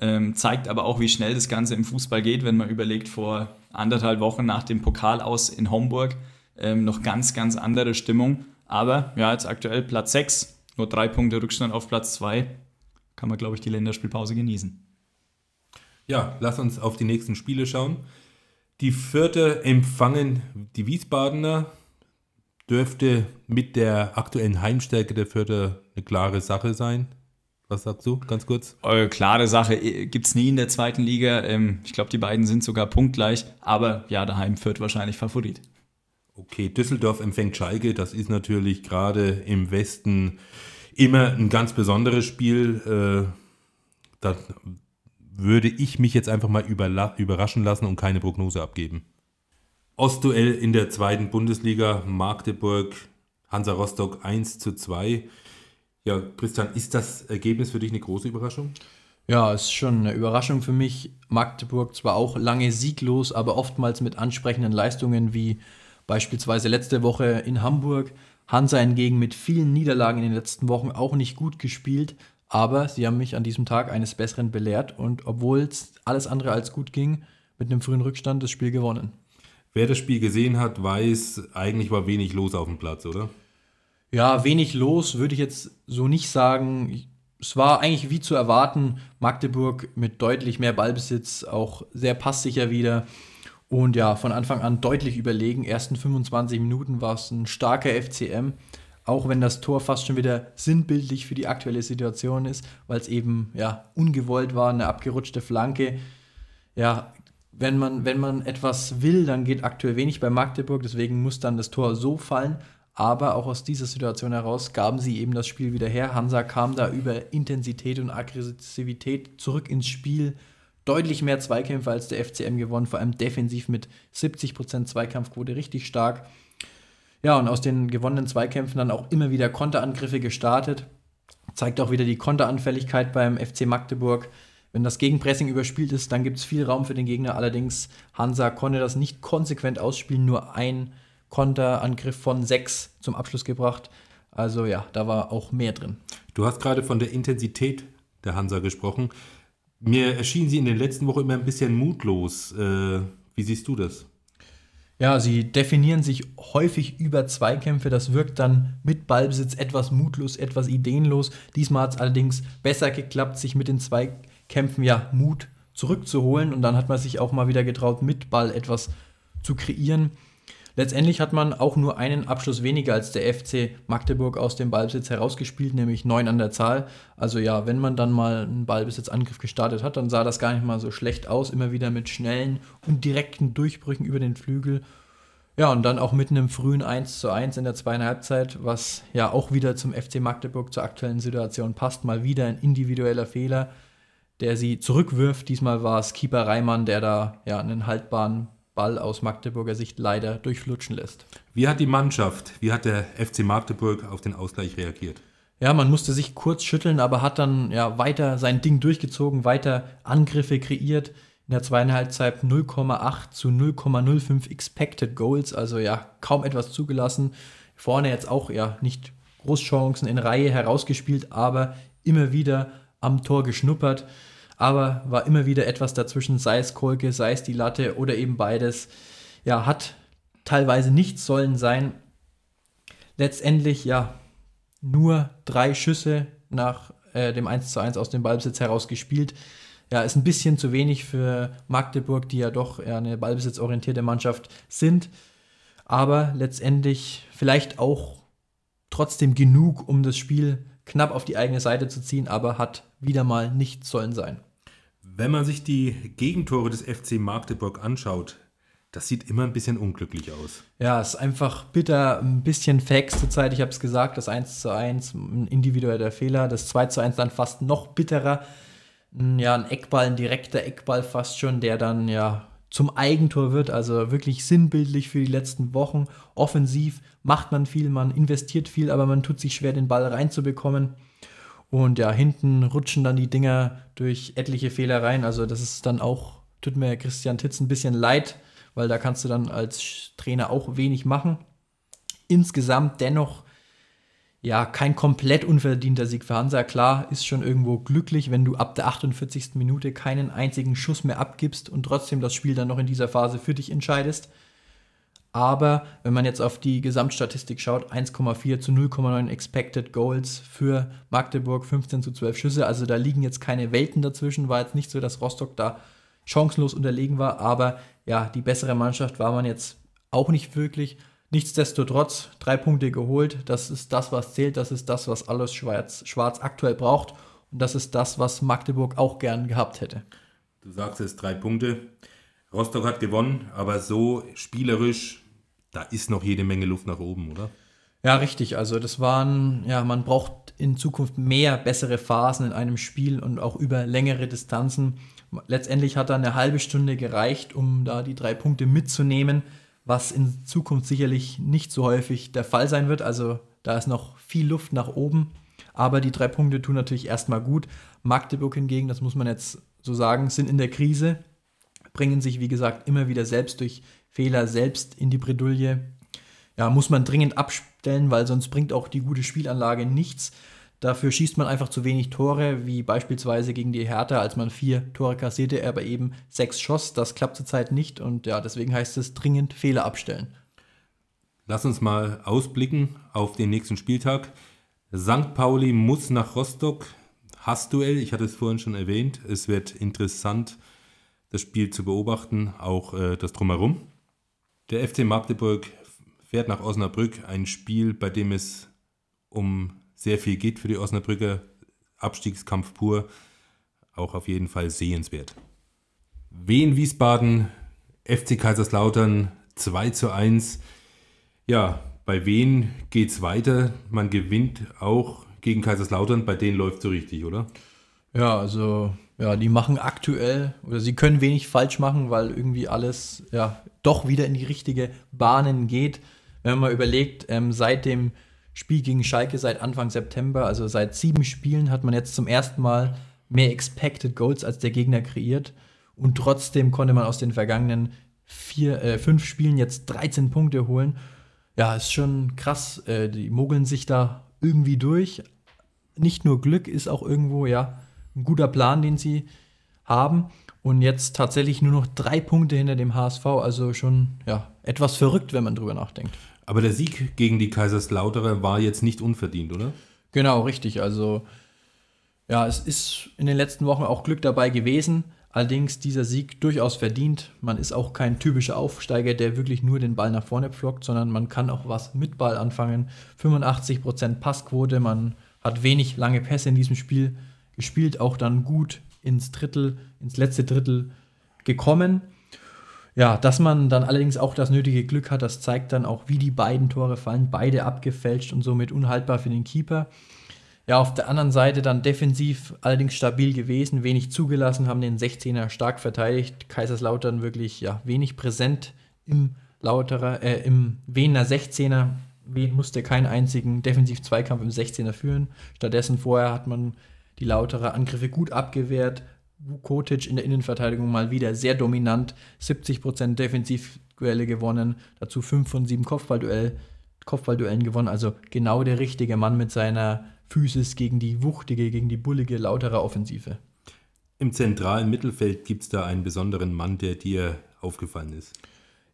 Ähm, zeigt aber auch, wie schnell das Ganze im Fußball geht, wenn man überlegt, vor anderthalb Wochen nach dem Pokal aus in Homburg ähm, noch ganz, ganz andere Stimmung. Aber ja, jetzt aktuell Platz 6, nur drei Punkte Rückstand auf Platz 2. Kann man, glaube ich, die Länderspielpause genießen. Ja, lass uns auf die nächsten Spiele schauen. Die vierte empfangen die Wiesbadener. Dürfte mit der aktuellen Heimstärke der Vierte eine klare Sache sein. Was sagst du, ganz kurz? Äh, klare Sache äh, gibt es nie in der zweiten Liga. Ähm, ich glaube, die beiden sind sogar punktgleich. Aber ja, daheim führt wahrscheinlich Favorit. Okay, Düsseldorf empfängt Schalke. Das ist natürlich gerade im Westen immer ein ganz besonderes Spiel. Äh, da würde ich mich jetzt einfach mal überraschen lassen und keine Prognose abgeben. Ostduell in der zweiten Bundesliga, Magdeburg, Hansa Rostock 1 zu 2. Ja, Christian, ist das Ergebnis für dich eine große Überraschung? Ja, es ist schon eine Überraschung für mich. Magdeburg zwar auch lange sieglos, aber oftmals mit ansprechenden Leistungen wie beispielsweise letzte Woche in Hamburg. Hansa hingegen mit vielen Niederlagen in den letzten Wochen auch nicht gut gespielt, Aber sie haben mich an diesem Tag eines Besseren belehrt und obwohl es alles andere als gut ging, mit einem frühen Rückstand das Spiel gewonnen. Wer das Spiel gesehen hat, weiß, eigentlich war wenig los auf dem Platz, oder? Ja, wenig los würde ich jetzt so nicht sagen. Es war eigentlich wie zu erwarten. Magdeburg mit deutlich mehr Ballbesitz, auch sehr passsicher wieder. Und ja, von Anfang an deutlich überlegen. Ersten 25 Minuten war es ein starker FCM. Auch wenn das Tor fast schon wieder sinnbildlich für die aktuelle Situation ist, weil es eben ja ungewollt war, eine abgerutschte Flanke. Ja, wenn man, wenn man etwas will, dann geht aktuell wenig bei Magdeburg, deswegen muss dann das Tor so fallen. Aber auch aus dieser Situation heraus gaben sie eben das Spiel wieder her. Hansa kam da über Intensität und Aggressivität zurück ins Spiel. Deutlich mehr Zweikämpfe als der FCM gewonnen, vor allem defensiv mit 70% Zweikampfquote, richtig stark. Ja, und aus den gewonnenen Zweikämpfen dann auch immer wieder Konterangriffe gestartet. Zeigt auch wieder die Konteranfälligkeit beim FC Magdeburg. Wenn das Gegenpressing überspielt ist, dann gibt es viel Raum für den Gegner. Allerdings, Hansa konnte das nicht konsequent ausspielen, nur ein Konterangriff von sechs zum Abschluss gebracht. Also ja, da war auch mehr drin. Du hast gerade von der Intensität der Hansa gesprochen. Mir erschien sie in den letzten Wochen immer ein bisschen mutlos. Äh, wie siehst du das? Ja, sie definieren sich häufig über Zweikämpfe. Das wirkt dann mit Ballbesitz etwas mutlos, etwas ideenlos. Diesmal hat es allerdings besser geklappt, sich mit den Zweikämpfen Kämpfen ja Mut zurückzuholen und dann hat man sich auch mal wieder getraut, mit Ball etwas zu kreieren. Letztendlich hat man auch nur einen Abschluss weniger als der FC Magdeburg aus dem Ballbesitz herausgespielt, nämlich neun an der Zahl. Also ja, wenn man dann mal einen Ballbesitzangriff gestartet hat, dann sah das gar nicht mal so schlecht aus, immer wieder mit schnellen und direkten Durchbrüchen über den Flügel. Ja, und dann auch mit einem frühen 1 zu 1 in der zweiten Halbzeit, was ja auch wieder zum FC Magdeburg zur aktuellen Situation passt. Mal wieder ein individueller Fehler der sie zurückwirft. Diesmal war es Keeper Reimann, der da ja einen haltbaren Ball aus Magdeburger Sicht leider durchflutschen lässt. Wie hat die Mannschaft, wie hat der FC Magdeburg auf den Ausgleich reagiert? Ja, man musste sich kurz schütteln, aber hat dann ja weiter sein Ding durchgezogen, weiter Angriffe kreiert. In der zweiten Halbzeit 0,8 zu 0,05 Expected Goals, also ja kaum etwas zugelassen. Vorne jetzt auch ja nicht Großchancen in Reihe herausgespielt, aber immer wieder am Tor geschnuppert aber war immer wieder etwas dazwischen, sei es Kolke, sei es die Latte oder eben beides. Ja, hat teilweise nichts sollen sein. Letztendlich ja nur drei Schüsse nach äh, dem 1 zu 1 aus dem Ballbesitz heraus gespielt. Ja, ist ein bisschen zu wenig für Magdeburg, die ja doch eine ballbesitzorientierte Mannschaft sind. Aber letztendlich vielleicht auch trotzdem genug, um das Spiel knapp auf die eigene Seite zu ziehen, aber hat wieder mal nichts sollen sein. Wenn man sich die Gegentore des FC Magdeburg anschaut, das sieht immer ein bisschen unglücklich aus. Ja, es ist einfach bitter, ein bisschen Facts zur Zeit. Ich habe es gesagt, das 1 zu 1, ein individueller Fehler. Das 2 zu 1 dann fast noch bitterer. Ja, ein Eckball, ein direkter Eckball fast schon, der dann ja zum Eigentor wird. Also wirklich sinnbildlich für die letzten Wochen. Offensiv macht man viel, man investiert viel, aber man tut sich schwer, den Ball reinzubekommen. Und ja, hinten rutschen dann die Dinger durch etliche Fehler rein. Also das ist dann auch, tut mir Christian Titz ein bisschen leid, weil da kannst du dann als Trainer auch wenig machen. Insgesamt dennoch ja, kein komplett unverdienter Sieg für Hansa. Klar, ist schon irgendwo glücklich, wenn du ab der 48. Minute keinen einzigen Schuss mehr abgibst und trotzdem das Spiel dann noch in dieser Phase für dich entscheidest. Aber wenn man jetzt auf die Gesamtstatistik schaut, 1,4 zu 0,9 Expected Goals für Magdeburg, 15 zu 12 Schüsse. Also da liegen jetzt keine Welten dazwischen. War jetzt nicht so, dass Rostock da chancenlos unterlegen war. Aber ja, die bessere Mannschaft war man jetzt auch nicht wirklich. Nichtsdestotrotz drei Punkte geholt. Das ist das, was zählt. Das ist das, was alles Schwarz, Schwarz aktuell braucht. Und das ist das, was Magdeburg auch gern gehabt hätte. Du sagst es, drei Punkte. Rostock hat gewonnen, aber so spielerisch da ist noch jede Menge Luft nach oben, oder? Ja, richtig. Also das waren, ja, man braucht in Zukunft mehr bessere Phasen in einem Spiel und auch über längere Distanzen. Letztendlich hat da eine halbe Stunde gereicht, um da die drei Punkte mitzunehmen, was in Zukunft sicherlich nicht so häufig der Fall sein wird. Also da ist noch viel Luft nach oben. Aber die drei Punkte tun natürlich erstmal gut. Magdeburg hingegen, das muss man jetzt so sagen, sind in der Krise, bringen sich, wie gesagt, immer wieder selbst durch Fehler selbst in die Bredouille. Ja, muss man dringend abstellen, weil sonst bringt auch die gute Spielanlage nichts. Dafür schießt man einfach zu wenig Tore, wie beispielsweise gegen die Hertha, als man vier Tore kassierte, er aber eben sechs schoss. Das klappt zurzeit nicht und ja, deswegen heißt es dringend Fehler abstellen. Lass uns mal ausblicken auf den nächsten Spieltag. St. Pauli muss nach Rostock. Hassduell, ich hatte es vorhin schon erwähnt. Es wird interessant, das Spiel zu beobachten, auch äh, das Drumherum. Der FC Magdeburg fährt nach Osnabrück, ein Spiel, bei dem es um sehr viel geht für die Osnabrücker. Abstiegskampf pur, auch auf jeden Fall sehenswert. Wien Wiesbaden, FC Kaiserslautern 2 zu 1. Ja, bei Wien geht es weiter. Man gewinnt auch gegen Kaiserslautern. Bei denen läuft so richtig, oder? Ja, also ja, die machen aktuell oder sie können wenig falsch machen, weil irgendwie alles ja doch wieder in die richtige Bahnen geht. Wenn man mal überlegt, ähm, seit dem Spiel gegen Schalke seit Anfang September, also seit sieben Spielen, hat man jetzt zum ersten Mal mehr Expected Goals als der Gegner kreiert. Und trotzdem konnte man aus den vergangenen vier, äh, fünf Spielen jetzt 13 Punkte holen. Ja, ist schon krass. Äh, die mogeln sich da irgendwie durch. Nicht nur Glück ist auch irgendwo, ja, ein guter Plan, den sie haben. Und jetzt tatsächlich nur noch drei Punkte hinter dem HSV. Also schon, ja, etwas verrückt, wenn man drüber nachdenkt. Aber der Sieg gegen die Kaiserslauterer war jetzt nicht unverdient, oder? Genau, richtig. Also ja, es ist in den letzten Wochen auch Glück dabei gewesen. Allerdings dieser Sieg durchaus verdient. Man ist auch kein typischer Aufsteiger, der wirklich nur den Ball nach vorne pflockt, sondern man kann auch was mit Ball anfangen. 85% Passquote, man hat wenig lange Pässe in diesem Spiel gespielt, auch dann gut ins Drittel, ins letzte Drittel gekommen. Ja, dass man dann allerdings auch das nötige Glück hat, das zeigt dann auch, wie die beiden Tore fallen. Beide abgefälscht und somit unhaltbar für den Keeper. Ja, auf der anderen Seite dann defensiv allerdings stabil gewesen, wenig zugelassen, haben den 16er stark verteidigt. Kaiserslautern wirklich ja, wenig präsent im Lauterer, äh, im Wiener 16er. Wien musste keinen einzigen Defensiv-Zweikampf im 16er führen. Stattdessen vorher hat man die Lauterer Angriffe gut abgewehrt, Vukotic in der Innenverteidigung mal wieder sehr dominant, 70% Defensivduelle gewonnen, dazu 5 von 7 Kopfballduell, Kopfballduellen gewonnen, also genau der richtige Mann mit seiner Physis gegen die wuchtige, gegen die bullige, lautere Offensive. Im zentralen Mittelfeld gibt es da einen besonderen Mann, der dir aufgefallen ist.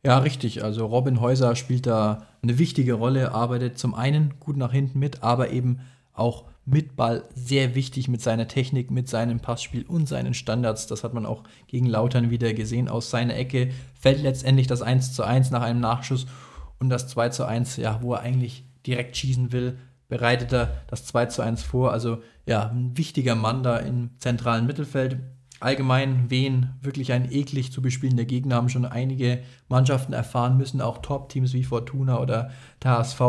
Ja, richtig. Also Robin Häuser spielt da eine wichtige Rolle, arbeitet zum einen gut nach hinten mit, aber eben auch mit Ball sehr wichtig mit seiner Technik, mit seinem Passspiel und seinen Standards. Das hat man auch gegen Lautern wieder gesehen. Aus seiner Ecke fällt letztendlich das 1 zu 1 nach einem Nachschuss und das 2 zu 1, ja, wo er eigentlich direkt schießen will, bereitet er das 2 zu 1 vor. Also ja, ein wichtiger Mann da im zentralen Mittelfeld. Allgemein Wien wirklich ein eklig zu bespielender Gegner, haben schon einige Mannschaften erfahren müssen, auch Top-Teams wie Fortuna oder der HSV.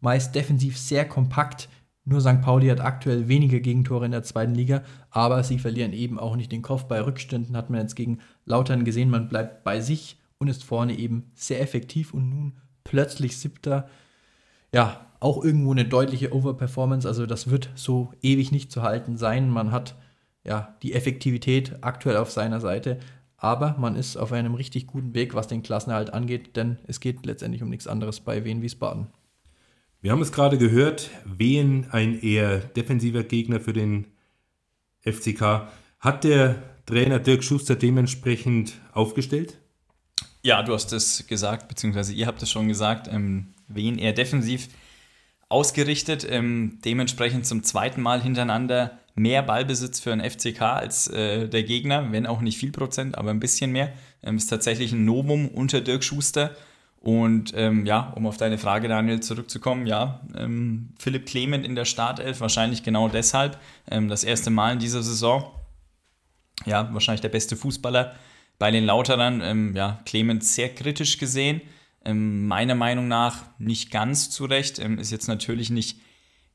Meist defensiv sehr kompakt, nur St. Pauli hat aktuell weniger Gegentore in der zweiten Liga, aber sie verlieren eben auch nicht den Kopf. Bei Rückständen hat man jetzt gegen Lautern gesehen, man bleibt bei sich und ist vorne eben sehr effektiv und nun plötzlich siebter. Ja, auch irgendwo eine deutliche Overperformance, also das wird so ewig nicht zu halten sein. Man hat ja die Effektivität aktuell auf seiner Seite, aber man ist auf einem richtig guten Weg, was den Klassenerhalt angeht, denn es geht letztendlich um nichts anderes bei Wien Wiesbaden. Wir haben es gerade gehört, Wien ein eher defensiver Gegner für den FCK. Hat der Trainer Dirk Schuster dementsprechend aufgestellt? Ja, du hast es gesagt, beziehungsweise ihr habt es schon gesagt, ähm, Wien eher defensiv ausgerichtet, ähm, dementsprechend zum zweiten Mal hintereinander mehr Ballbesitz für einen FCK als äh, der Gegner, wenn auch nicht viel Prozent, aber ein bisschen mehr. Ähm, ist tatsächlich ein Novum unter Dirk Schuster. Und ähm, ja, um auf deine Frage, Daniel, zurückzukommen, ja, ähm, Philipp Clement in der Startelf, wahrscheinlich genau deshalb. Ähm, das erste Mal in dieser Saison. Ja, wahrscheinlich der beste Fußballer bei den Lauterern. Ähm, ja, Clement sehr kritisch gesehen. Ähm, meiner Meinung nach nicht ganz zurecht. Ähm, ist jetzt natürlich nicht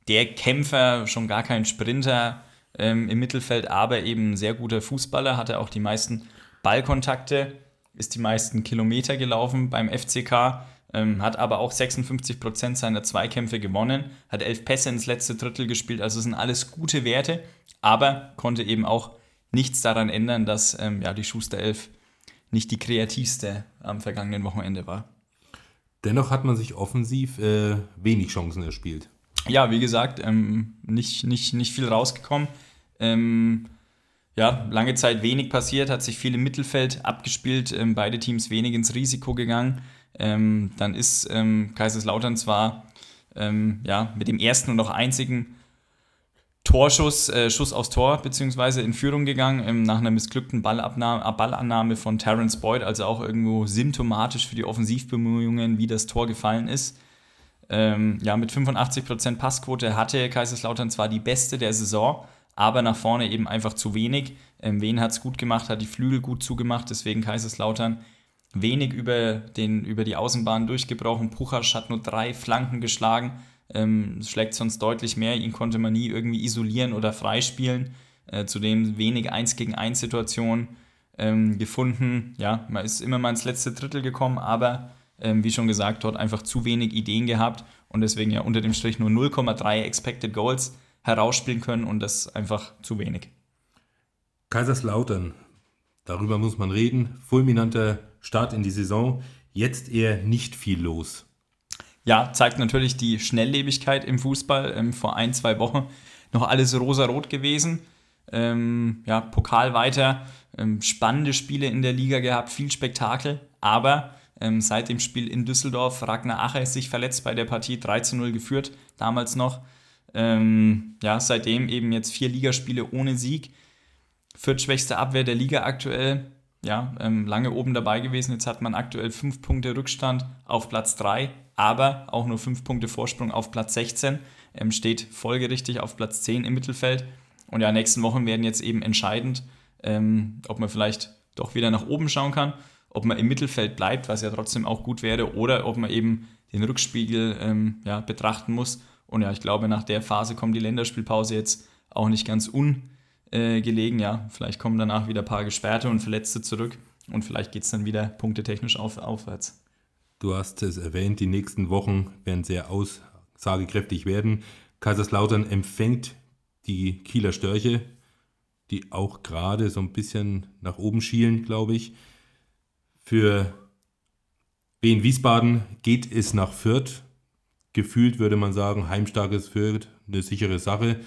der Kämpfer, schon gar kein Sprinter im Mittelfeld, aber eben ein sehr guter Fußballer, hatte auch die meisten Ballkontakte ist die meisten Kilometer gelaufen beim FCK, ähm, hat aber auch 56 Prozent seiner Zweikämpfe gewonnen, hat elf Pässe ins letzte Drittel gespielt, also sind alles gute Werte, aber konnte eben auch nichts daran ändern, dass ähm, ja, die Schuster 11 nicht die kreativste am vergangenen Wochenende war. Dennoch hat man sich offensiv äh, wenig Chancen erspielt. Ja, wie gesagt, ähm, nicht, nicht, nicht viel rausgekommen. Ähm, ja, lange Zeit wenig passiert, hat sich viel im Mittelfeld abgespielt, ähm, beide Teams wenig ins Risiko gegangen. Ähm, dann ist ähm, Kaiserslautern zwar ähm, ja, mit dem ersten und auch einzigen Torschuss, äh, Schuss aufs Tor, beziehungsweise in Führung gegangen, ähm, nach einer missglückten Ballannahme von Terence Boyd, also auch irgendwo symptomatisch für die Offensivbemühungen, wie das Tor gefallen ist. Ähm, ja, mit 85% Passquote hatte Kaiserslautern zwar die beste der Saison, aber nach vorne eben einfach zu wenig. Ähm, Wen hat es gut gemacht, hat die Flügel gut zugemacht, deswegen Kaiserslautern wenig über, den, über die Außenbahn durchgebrochen. Puchasch hat nur drei Flanken geschlagen, ähm, schlägt sonst deutlich mehr. Ihn konnte man nie irgendwie isolieren oder freispielen. Äh, zudem wenig 1 gegen 1 Situationen ähm, gefunden. Ja, man ist immer mal ins letzte Drittel gekommen, aber ähm, wie schon gesagt, dort einfach zu wenig Ideen gehabt und deswegen ja unter dem Strich nur 0,3 Expected Goals herausspielen können und das einfach zu wenig. Kaiserslautern, darüber muss man reden. Fulminanter Start in die Saison, jetzt eher nicht viel los. Ja, zeigt natürlich die Schnelllebigkeit im Fußball. Ähm, vor ein, zwei Wochen noch alles rosa-rot gewesen. Ähm, ja, Pokal weiter, ähm, spannende Spiele in der Liga gehabt, viel Spektakel, aber ähm, seit dem Spiel in Düsseldorf, Ragnar Ache ist sich verletzt bei der Partie, 3 zu 0 geführt, damals noch. Ähm, ja, seitdem eben jetzt vier Ligaspiele ohne Sieg. Viertschwächste Abwehr der Liga aktuell, ja, ähm, lange oben dabei gewesen. Jetzt hat man aktuell fünf Punkte Rückstand auf Platz 3, aber auch nur fünf Punkte Vorsprung auf Platz 16. Ähm, steht folgerichtig auf Platz 10 im Mittelfeld. Und ja, nächsten Wochen werden jetzt eben entscheidend, ähm, ob man vielleicht doch wieder nach oben schauen kann, ob man im Mittelfeld bleibt, was ja trotzdem auch gut wäre, oder ob man eben den Rückspiegel ähm, ja, betrachten muss. Und ja, ich glaube, nach der Phase kommt die Länderspielpause jetzt auch nicht ganz un äh, gelegen. Ja, vielleicht kommen danach wieder ein paar Gesperrte und Verletzte zurück und vielleicht geht es dann wieder punktetechnisch auf, aufwärts. Du hast es erwähnt, die nächsten Wochen werden sehr aussagekräftig werden. Kaiserslautern empfängt die Kieler Störche, die auch gerade so ein bisschen nach oben schielen, glaube ich. Für Wien Wiesbaden geht es nach Fürth. Gefühlt würde man sagen, heimstarkes Fürth, eine sichere Sache.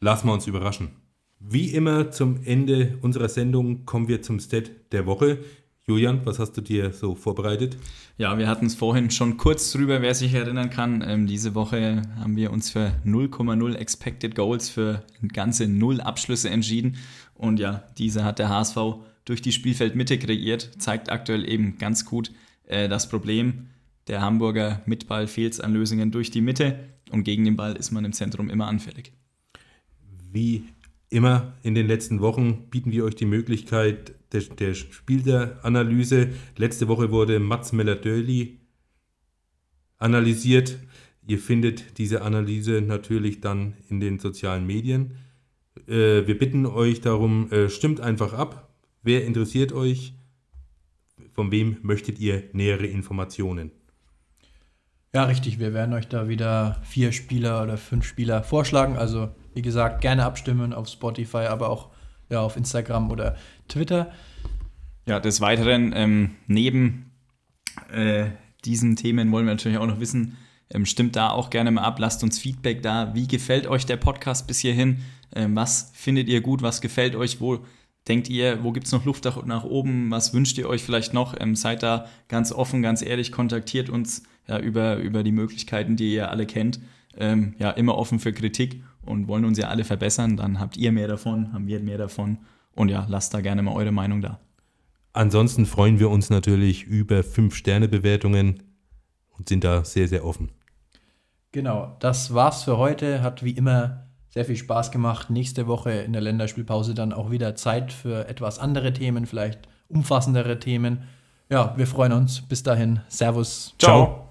Lassen wir uns überraschen. Wie immer zum Ende unserer Sendung kommen wir zum Stat der Woche. Julian, was hast du dir so vorbereitet? Ja, wir hatten es vorhin schon kurz drüber, wer sich erinnern kann. Ähm, diese Woche haben wir uns für 0,0 Expected Goals für ganze null Abschlüsse entschieden. Und ja, diese hat der HSV durch die Spielfeldmitte kreiert, zeigt aktuell eben ganz gut äh, das Problem der Hamburger mit Ball fehlt an Lösungen durch die Mitte und gegen den Ball ist man im Zentrum immer anfällig. Wie Immer in den letzten Wochen bieten wir euch die Möglichkeit der, der Spielanalyse. Letzte Woche wurde Mats Meller-Döli analysiert. Ihr findet diese Analyse natürlich dann in den sozialen Medien. Äh, wir bitten euch darum, äh, stimmt einfach ab. Wer interessiert euch? Von wem möchtet ihr nähere Informationen? Ja, richtig. Wir werden euch da wieder vier Spieler oder fünf Spieler vorschlagen. Also wie gesagt, gerne abstimmen auf Spotify, aber auch ja, auf Instagram oder Twitter. Ja, des Weiteren, ähm, neben äh, diesen Themen wollen wir natürlich auch noch wissen, ähm, stimmt da auch gerne mal ab, lasst uns Feedback da. Wie gefällt euch der Podcast bis hierhin? Ähm, was findet ihr gut? Was gefällt euch? Wo denkt ihr, wo gibt es noch Luft nach oben? Was wünscht ihr euch vielleicht noch? Ähm, seid da ganz offen, ganz ehrlich, kontaktiert uns ja, über, über die Möglichkeiten, die ihr alle kennt. Ähm, ja, immer offen für Kritik und wollen uns ja alle verbessern, dann habt ihr mehr davon, haben wir mehr davon. Und ja, lasst da gerne mal eure Meinung da. Ansonsten freuen wir uns natürlich über 5-Sterne-Bewertungen und sind da sehr, sehr offen. Genau, das war's für heute. Hat wie immer sehr viel Spaß gemacht. Nächste Woche in der Länderspielpause dann auch wieder Zeit für etwas andere Themen, vielleicht umfassendere Themen. Ja, wir freuen uns. Bis dahin. Servus. Ciao. Ciao.